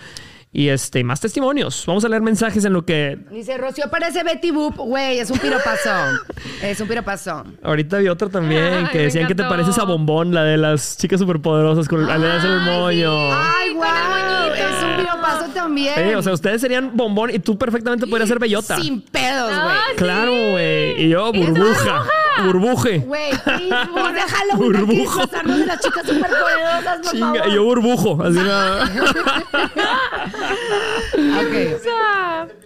Speaker 2: Y este, más testimonios. Vamos a leer mensajes en lo que.
Speaker 3: Dice, Rocío parece Betty Boop. Güey, es un piropazo. es un piropazo.
Speaker 2: Ahorita vi otro también
Speaker 4: Ay,
Speaker 2: que decían que te pareces a Bombón, la de las chicas superpoderosas con hacer el moño.
Speaker 3: Ay,
Speaker 4: moñito.
Speaker 3: Es un piropazo también.
Speaker 2: Sí, o sea, ustedes serían Bombón y tú perfectamente podrías ser Bellota.
Speaker 3: Sin pedos, güey.
Speaker 4: Ay,
Speaker 2: Claro, güey. Y yo, burbuja. Burbuje.
Speaker 3: Güey, please, que
Speaker 2: Burbujo.
Speaker 3: de las chicas superpoderosas, por
Speaker 2: Chinga,
Speaker 3: favor.
Speaker 2: y yo burbujo. Así nada.
Speaker 3: Ok.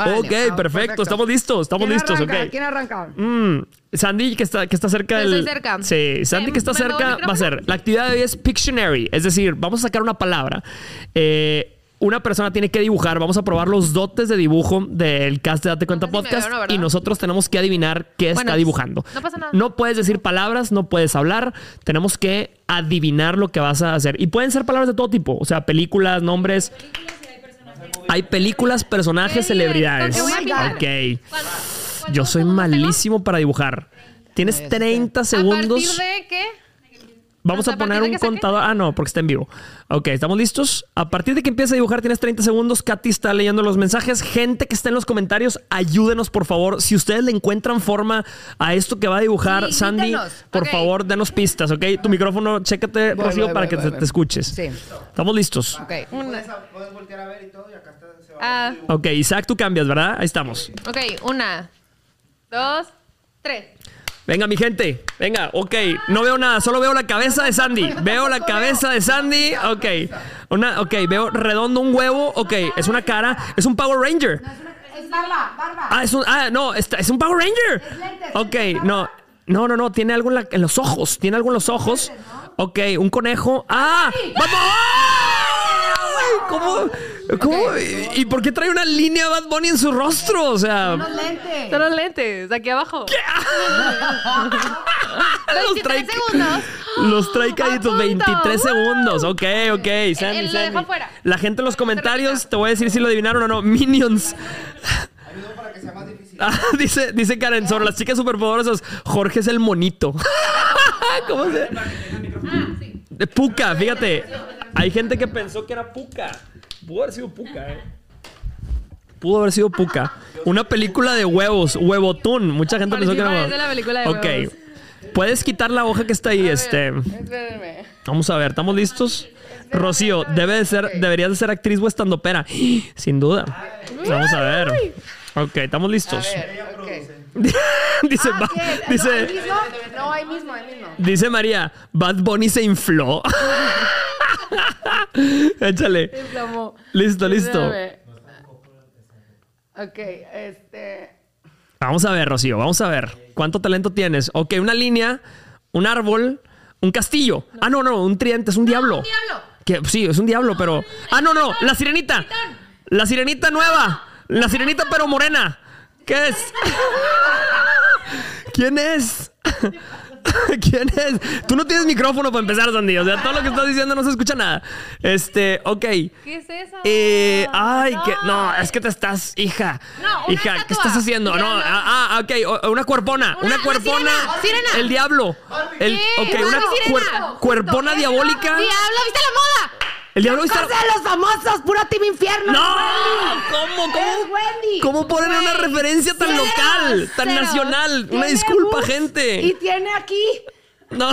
Speaker 4: Ah,
Speaker 3: ah,
Speaker 2: perfecto. Estamos listos. Estamos
Speaker 3: ¿Quién
Speaker 2: listos,
Speaker 3: arranca?
Speaker 2: ok.
Speaker 3: ¿Quién arranca?
Speaker 2: Mm, Sandy, que está, que está cerca
Speaker 4: Yo
Speaker 2: del.
Speaker 4: estoy cerca.
Speaker 2: Sí, Sandy,
Speaker 4: Eh,
Speaker 2: que está
Speaker 4: ¿me robó el
Speaker 2: cerca, va a
Speaker 4: micrófono?
Speaker 2: ser. La actividad de hoy es Pictionary. Es decir, vamos a sacar una palabra. Eh, una persona tiene que dibujar. Vamos a probar los dotes de dibujo del cast de Date Cuenta
Speaker 4: No sé si me
Speaker 2: Podcast. y nosotros tenemos que adivinar qué
Speaker 4: Bueno,
Speaker 2: está dibujando.
Speaker 4: no pasa nada.
Speaker 2: No puedes decir palabras, no puedes hablar. Tenemos que adivinar lo que vas a hacer. Y pueden ser palabras de todo tipo. O sea, películas, nombres. Hay películas, personajes,
Speaker 4: Qué
Speaker 2: celebridades. Ok.
Speaker 4: pintar. ¿Cuántos- cuántos
Speaker 2: Yo soy malísimo para dibujar. Tienes 30 segundos.
Speaker 4: ¿A partir de qué?
Speaker 2: Vamos
Speaker 4: ¿A
Speaker 2: poner un contador. Ah, no, porque está en vivo. Ok, ¿estamos listos? A partir de que empiece a dibujar, tienes 30 segundos. Katy está leyendo los mensajes. Gente que está en los comentarios, ayúdenos, por favor. Si ustedes le encuentran forma a esto que va a dibujar,
Speaker 3: Sí,
Speaker 2: Sandy,
Speaker 3: díganos.
Speaker 2: por favor, denos pistas, ¿ok? Tu micrófono, chécate,
Speaker 3: Voy,
Speaker 2: Rocío,
Speaker 3: voy,
Speaker 2: para
Speaker 3: voy,
Speaker 2: que
Speaker 3: voy,
Speaker 2: te,
Speaker 3: voy.
Speaker 2: te escuches.
Speaker 3: Sí.
Speaker 2: ¿Estamos listos?
Speaker 3: Ok.
Speaker 4: Una.
Speaker 5: Puedes voltear a ver y todo, y acá está, se va
Speaker 4: Ah,
Speaker 2: Ok, Isaac, tú cambias, ¿verdad? Ahí estamos.
Speaker 4: ok, una, dos, tres.
Speaker 2: Venga, mi gente. Venga, ok. No veo nada, solo veo la cabeza de Sandy. Veo la cabeza de Sandy. Ok. Una, ok, veo redondo un huevo. Ok, es una cara. Es un Power Ranger.
Speaker 3: Es barba, barba.
Speaker 2: Ah, es un. Ah, no, está- es un Power Ranger. Ok, no. No, no, no, tiene algo en, la- en los ojos. Tiene algo en los ojos. Ok, un conejo. ¡Ah! ¡Vamos! ¡Ay! ¿Cómo? ¿Cómo? ¿Y por qué trae una línea Bad Bunny en su rostro? O sea,
Speaker 3: lentes.
Speaker 4: Son los lentes, aquí abajo.
Speaker 2: los
Speaker 4: 23
Speaker 2: trae,
Speaker 4: segundos.
Speaker 2: los trae
Speaker 4: punto.
Speaker 2: 23 segundos. Ok, ok.
Speaker 4: Él lo dejó fuera.
Speaker 2: La gente en los comentarios te voy a decir si lo adivinaron o no. Minions.
Speaker 5: Ayudo para que sea más difícil.
Speaker 2: Ah, dice, dice Karen, sobre las chicas superpoderosas, Jorge es el monito. ¿Cómo se De Puka, fíjate. Hay gente que pensó que era Puka. Pudo haber sido Puka, eh. Pudo haber sido Puka. Una película de huevos, huevotún. Mucha gente pensó que era
Speaker 4: Parece la película de
Speaker 2: Ok.
Speaker 4: huevos.
Speaker 2: Puedes quitar la hoja que está ahí, este.
Speaker 3: Espérenme.
Speaker 2: Vamos a ver, ¿estamos listos? Rocío, debe de ser, deberías de ser actriz o estandopera. Sin duda. Vamos a ver. Ok, ¿estamos listos? dice, ba- dice,
Speaker 3: No, ahí mismo, ahí mismo.
Speaker 2: dice María, Bad Bunny se infló. Échale.
Speaker 3: Inflamó.
Speaker 2: Listo, listo.
Speaker 3: Ok, este.
Speaker 2: Vamos a ver, Rocío, vamos a ver. ¿Cuánto talento tienes? Ok, una línea, un árbol, un castillo. Ah, no, no, un tridente, es un diablo.
Speaker 4: diablo.
Speaker 2: Que, sí, es un diablo, pero. Ah, no, no, la sirenita. La sirenita nueva. La sirenita, pero morena. ¿Qué es? ¿Quién es? ¿Quién es? Tú no tienes micrófono para empezar, Sandy. O sea, todo lo que estás diciendo no se escucha nada. Este, ok.
Speaker 4: ¿Qué es eso?
Speaker 2: Eh, ay, que no, es que te estás, hija.
Speaker 4: No, una
Speaker 2: hija, ¿qué estás haciendo? No,
Speaker 4: Diablo.
Speaker 2: ah, ah, ok, o- una cuerpona,
Speaker 4: Una-
Speaker 2: una, cuerpona.
Speaker 4: sirena, sirena.
Speaker 2: El diablo. El, ok,
Speaker 4: Una
Speaker 2: una cuer- cuerpona diabólica.
Speaker 4: ¡Diablo, viste la moda!
Speaker 2: El diablo está.
Speaker 3: ¡Cosa de los famosos! ¡Puro Team Infierno!
Speaker 2: No, ¿cómo, cómo?
Speaker 3: Es Wendy.
Speaker 2: ¿Cómo ponen una referencia tan
Speaker 4: cero,
Speaker 2: local, tan
Speaker 4: cero.
Speaker 2: nacional? Una disculpa, gente.
Speaker 3: Y tiene aquí.
Speaker 2: No.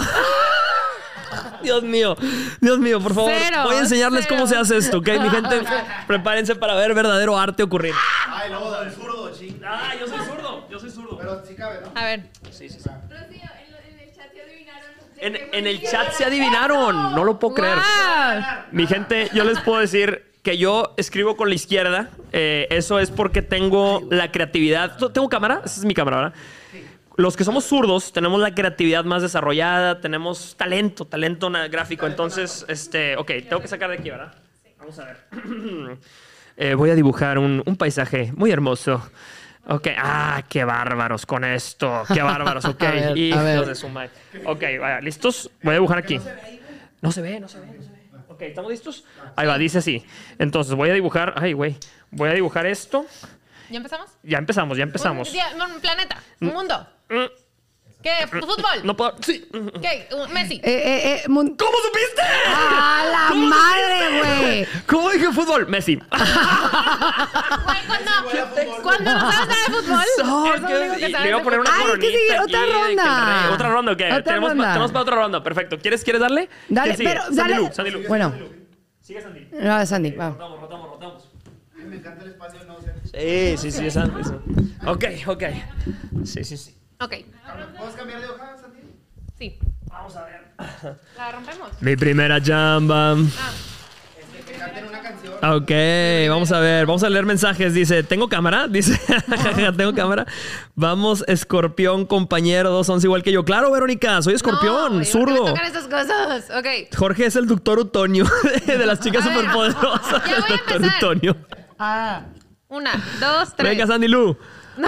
Speaker 2: Dios mío, Dios mío, por favor.
Speaker 4: Cero,
Speaker 2: Voy a enseñarles
Speaker 4: cero.
Speaker 2: cómo se hace esto, ¿ok? Mi gente, prepárense para ver verdadero arte ocurrir.
Speaker 5: Ay, luego del zurdo, ching.
Speaker 2: Ah, yo soy zurdo, yo soy zurdo.
Speaker 5: Pero sí cabe, ¿no?
Speaker 4: A ver.
Speaker 2: En, en el chat se adivinaron, no lo puedo creer. Mi gente, yo les puedo decir que yo escribo con la izquierda. eh, eso es porque tengo la creatividad. ¿Tengo cámara? Esa es mi cámara, ¿verdad? Los que somos zurdos tenemos la creatividad más desarrollada, tenemos talento, talento gráfico. Entonces, este, ok, tengo que sacar de aquí, ¿verdad? Vamos a ver. Eh, voy a dibujar un, un paisaje muy hermoso. Ok, ah, qué bárbaros con esto, qué bárbaros, ok.
Speaker 3: A ver, a
Speaker 2: Hijos
Speaker 3: ver.
Speaker 2: de su madre. Ok, vaya, ¿listos? Voy a dibujar aquí. No se ve, no se ve, no se ve. Ok, ¿estamos listos? Ahí va, dice así. Entonces voy a dibujar, ay, güey, voy a dibujar esto.
Speaker 4: ¿Ya empezamos?
Speaker 2: Ya empezamos, ya empezamos.
Speaker 4: Un, planeta, un mundo.
Speaker 2: Mm,
Speaker 4: ¿Qué? ¿Fútbol?
Speaker 2: No puedo, sí.
Speaker 4: ¿Qué? Messi.
Speaker 3: Eh, eh, eh, mun-
Speaker 2: ¿Cómo supiste?
Speaker 3: ¡A la madre, güey!
Speaker 2: ¿Cómo dije fútbol? Messi.
Speaker 4: Güey, cuando, cuando no sabes nada de fútbol, es lo
Speaker 2: que-
Speaker 4: único que
Speaker 2: y
Speaker 4: sabes
Speaker 2: le iba a poner una
Speaker 3: Ay,
Speaker 2: coronita
Speaker 3: que
Speaker 2: aquí
Speaker 3: otra
Speaker 2: de que el
Speaker 3: ronda.
Speaker 2: rey- ¿Otra ronda o qué?
Speaker 3: Otra
Speaker 2: tenemos, pa- tenemos para otra ronda. Perfecto. ¿Quieres, ¿quieres darle?
Speaker 3: Dale,
Speaker 2: ¿Quién sigue?
Speaker 3: pero
Speaker 2: Sandy
Speaker 3: dale.
Speaker 2: Lu, Sandy Lu.
Speaker 3: Bueno,
Speaker 2: Sigue Sandy.
Speaker 3: no, Sandy, vamos.
Speaker 2: Rotamos, rotamos, rotamos.
Speaker 5: Ay, me encanta el espacio, no sé.
Speaker 2: Sí, sí, sí, es Sandy. sí. Ok, ok. Sí, sí, sí.
Speaker 4: Ok,
Speaker 5: ¿Puedes cambiar de hoja, Santi?
Speaker 4: sí.
Speaker 2: Vamos a ver.
Speaker 4: La rompemos.
Speaker 2: Mi primera chamba.
Speaker 4: Ah,
Speaker 5: Que canten una canción.
Speaker 2: Ok, vamos a ver, vamos a leer mensajes. Dice, ¿tengo cámara? Dice, ¿tengo cámara? Vamos, escorpión, compañero, dos once igual que yo. Claro, Verónica, soy
Speaker 4: no,
Speaker 2: escorpión,
Speaker 4: güey, ¿por qué
Speaker 2: zurdo.
Speaker 4: me tocan estas cosas? Ok.
Speaker 2: Jorge es el doctor Utonio de las chicas
Speaker 4: ver,
Speaker 2: superpoderosas.
Speaker 4: ya
Speaker 2: El
Speaker 4: a
Speaker 2: doctor
Speaker 4: empezar.
Speaker 2: Utonio.
Speaker 3: Ah.
Speaker 4: Una, dos, tres.
Speaker 2: Venga, Sandy Lu.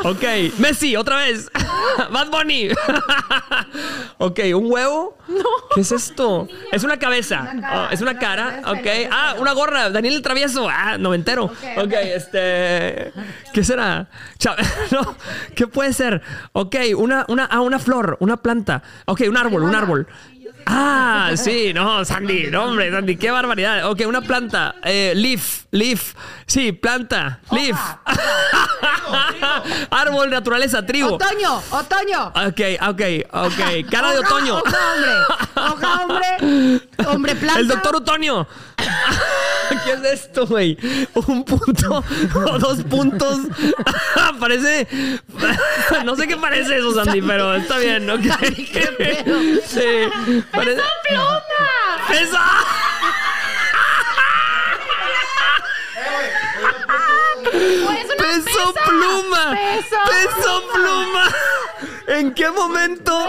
Speaker 2: Ok, Messi, otra vez. Bad Bunny. ok, un huevo. ¿Qué es esto? Es una cabeza.
Speaker 3: Una cara,
Speaker 2: Oh, es una
Speaker 3: una
Speaker 2: cara. Ok. Ah, una gorra. Daniel el Travieso. Ah, noventero. Ok, este. ¿Qué será? No, ¿Qué puede ser? Ok, una, una, ah, una flor, una planta. Ok, un árbol, un árbol. Ah, sí, no, Sandy, no, hombre, Sandy, qué barbaridad. Ok, una planta. Eh, leaf, leaf. Sí, planta, leaf. Árbol, naturaleza, trigo.
Speaker 3: Otoño, otoño.
Speaker 2: Ok, ok, ok. Cara de otoño.
Speaker 3: Hoja hombre. Hoja hombre. Hombre planta.
Speaker 2: El doctor Otoño. ¿Qué es esto, güey? Un punto o dos puntos. parece. no sé qué parece eso, Sandy, pero está bien, ¿ok?
Speaker 3: ¿qué
Speaker 2: Parece...
Speaker 4: ¡Pluma!
Speaker 2: ¡Peso
Speaker 4: pesa.
Speaker 2: pluma!
Speaker 4: Peso
Speaker 2: ¡Peso pluma! ¿En qué momento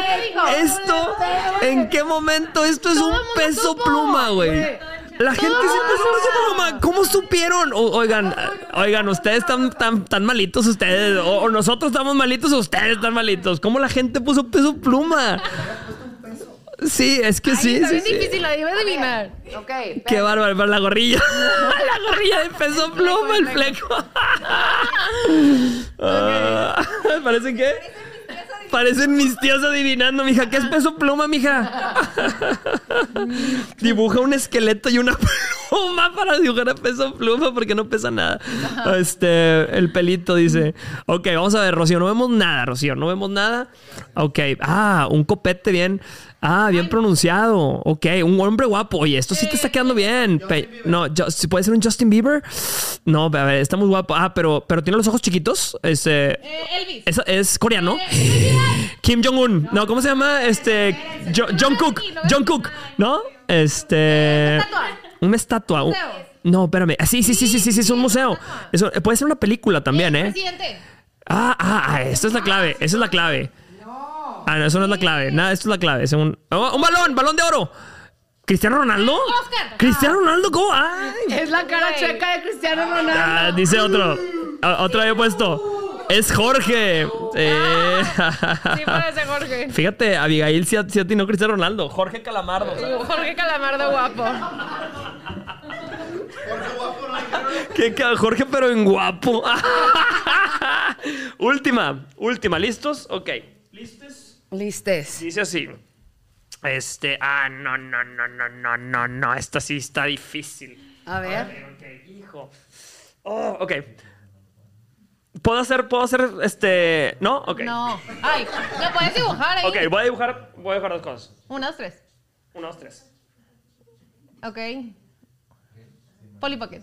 Speaker 2: esto, en qué momento esto es un peso
Speaker 3: supo.
Speaker 2: pluma, güey? La gente
Speaker 3: Todo
Speaker 2: siempre es un peso pluma. ¿Cómo supieron? O- oigan, oigan, ustedes están tan, tan malitos ustedes. O, o nosotros estamos malitos ustedes están malitos. ¿Cómo la gente puso peso pluma? Sí, es que sí,
Speaker 4: Está
Speaker 2: sí,
Speaker 4: bien
Speaker 2: sí.
Speaker 4: difícil, la iba a adivinar.
Speaker 3: Ok.
Speaker 2: Qué bárbaro, pero la gorrilla. la gorrilla de peso pluma, el fleco. Ah, ¿Parecen qué? Parecen mis tíos adivinando, mija. ¿Qué es peso pluma, mija? Dibuja un esqueleto y una pluma para dibujar a peso pluma porque no pesa nada. Este, el pelito dice. Ok, vamos a ver, Rocío. No vemos nada, Rocío. No vemos nada. Ok. Ah, un copete bien. Ah, bien pronunciado. Ok, un hombre guapo. Oye, esto sí te está quedando bien. Pe- no, ¿sí ¿puede ser un Justin Bieber? No, a ver, está muy guapo. Ah, pero, pero tiene los ojos chiquitos. Este.
Speaker 4: Eh, Elvis.
Speaker 2: Es, es coreano. Kim Jong-un. No, ¿cómo se llama? Este. Jo- John Cook. John Cook. ¿No? Este. Una estatua. Un-
Speaker 4: Museo.
Speaker 2: No, espérame. Ah, Sí, sí, sí, sí, sí, sí, es un museo. Eso, puede ser una película también, ¿eh?
Speaker 4: Presidente.
Speaker 2: Ah, ah, ah, esta es la clave. Esa es la clave. Ah, no, eso no es la clave. Nada, esto es la clave. Es un, oh, un balón, balón de oro. ¿Cristiano Ronaldo?
Speaker 4: Oscar.
Speaker 2: ¿Cristiano Ronaldo? ¿Cómo? Ay.
Speaker 3: Es la cara
Speaker 4: Güey.
Speaker 3: chueca de Cristiano Ronaldo.
Speaker 2: Ah, dice otro. Ah, otro había puesto. Es Jorge. Eh,
Speaker 4: Sí, puede ser Jorge.
Speaker 2: Fíjate, Abigail sí, sí atinó Cristiano Ronaldo. Jorge Calamardo.
Speaker 4: Jorge Calamardo guapo.
Speaker 5: Porque guapo no hay que-
Speaker 2: ¿Qué Jorge, pero en guapo. última, última. ¿Listos? Ok. ¿Listos?
Speaker 3: Listes.
Speaker 2: Dice así. Este. Ah, no, no, no, no, no, no, no. Esta sí está difícil.
Speaker 3: A ver.
Speaker 2: Ok, hijo. Oh, ok. ¿Puedo hacer, puedo hacer, este. ¿No? Ok.
Speaker 4: No. Ay, lo puedes dibujar ahí.
Speaker 2: Ok, voy a dibujar, voy a dibujar dos cosas.
Speaker 4: Una, dos, tres.
Speaker 2: Uno, dos, tres.
Speaker 4: Ok. Polly Pocket.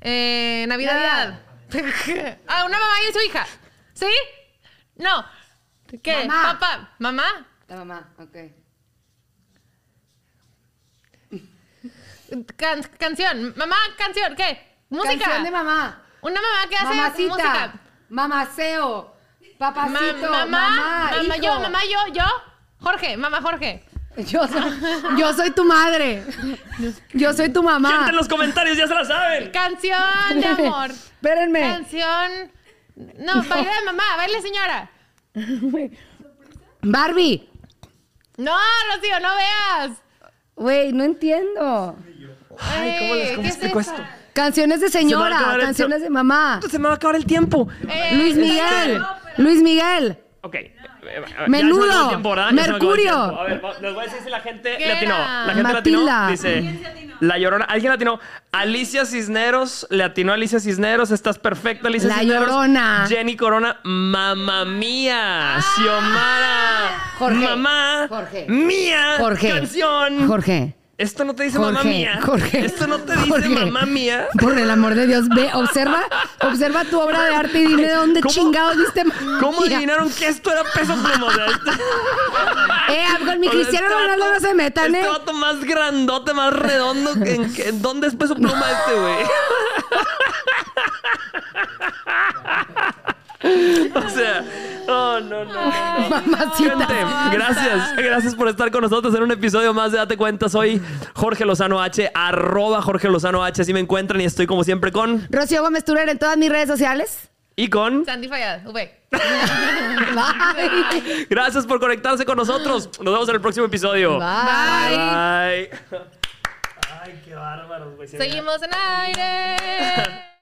Speaker 4: Eh, Navidad. ah, una mamá y su hija. ¿Sí? No. ¿Qué?
Speaker 3: Mamá.
Speaker 4: Papá. ¿Mamá?
Speaker 3: La mamá, ok.
Speaker 4: Can- canción. Mamá, canción. ¿Qué? Música.
Speaker 3: Canción de mamá.
Speaker 4: Una mamá que hace
Speaker 3: Mamacita.
Speaker 4: música.
Speaker 3: Mamaceo.
Speaker 4: Ma-
Speaker 3: Papacito.
Speaker 4: mamá,
Speaker 3: mamá.
Speaker 4: mamá,
Speaker 3: hijo.
Speaker 4: yo, mamá, yo, yo. Jorge, mamá, Jorge.
Speaker 3: Yo soy, yo soy tu madre. Yo soy tu
Speaker 2: Gente
Speaker 3: mamá.
Speaker 2: en los comentarios, ya se la saben.
Speaker 4: Canción de amor.
Speaker 3: Espérenme.
Speaker 4: Canción. No, baile de mamá, baile señora.
Speaker 3: Barbie.
Speaker 4: No, Rocío, no veas.
Speaker 3: Güey, no entiendo.
Speaker 2: Ay, ¿cómo les- cómo
Speaker 4: ¿qué es
Speaker 2: esto?
Speaker 3: Canciones de señora, canciones de mamá.
Speaker 2: Se me va a acabar el tiempo.
Speaker 4: Eh,
Speaker 3: Luis Miguel. Luis Miguel.
Speaker 2: Ok.
Speaker 3: Menudo. Mercurio.
Speaker 2: A ver, les voy a decir si la gente
Speaker 4: ¿Qué
Speaker 2: le atinó.
Speaker 4: era?
Speaker 2: La gente
Speaker 3: Matilda.
Speaker 2: le atinó. Dice. La Llorona. ¿Alguien le atinó? Alicia Cisneros. Le atinó a Alicia Cisneros. Estás perfecta, Alicia
Speaker 3: La
Speaker 2: Cisneros.
Speaker 3: Llorona.
Speaker 2: Jenny Corona. Mamá mía. Xiomara.
Speaker 3: Jorge.
Speaker 2: Mamá.
Speaker 3: Jorge.
Speaker 2: Mía.
Speaker 3: Jorge.
Speaker 2: Canción.
Speaker 3: Jorge.
Speaker 2: Esto no te dice mamá
Speaker 3: Jorge,
Speaker 2: mía.
Speaker 3: Jorge.
Speaker 2: Esto no te dice mamá mía.
Speaker 3: Por el amor de Dios, ve, observa, observa tu obra de arte y dime de dónde
Speaker 2: ¿Cómo-
Speaker 3: chingados viste mamá
Speaker 2: ¿Cómo
Speaker 3: mía?
Speaker 2: adivinaron que esto era peso pluma? Este-
Speaker 3: Eh, con mi Cristiano
Speaker 2: este
Speaker 3: Ronaldo
Speaker 2: vato-
Speaker 3: no se metan,
Speaker 2: Este
Speaker 3: eh.
Speaker 2: vato más grandote, más redondo. ¿En, qué- en dónde es peso pluma este, güey? o sea, oh, no, no.
Speaker 3: Mamacita.
Speaker 2: Gente, gracias. Gracias por estar con nosotros en un episodio más de Date Cuenta. Soy Jorge Lozano H, arroba Jorge Lozano H. Así me encuentran y estoy como siempre con...
Speaker 3: Rocío Gómez Turer en todas mis redes sociales.
Speaker 2: Y con...
Speaker 4: Sandy Fallada, V.
Speaker 3: Bye.
Speaker 2: Gracias por conectarse con nosotros. Nos vemos en el próximo episodio.
Speaker 3: Bye.
Speaker 2: Bye. Ay, qué bárbaros, güey.
Speaker 4: Seguimos en aire.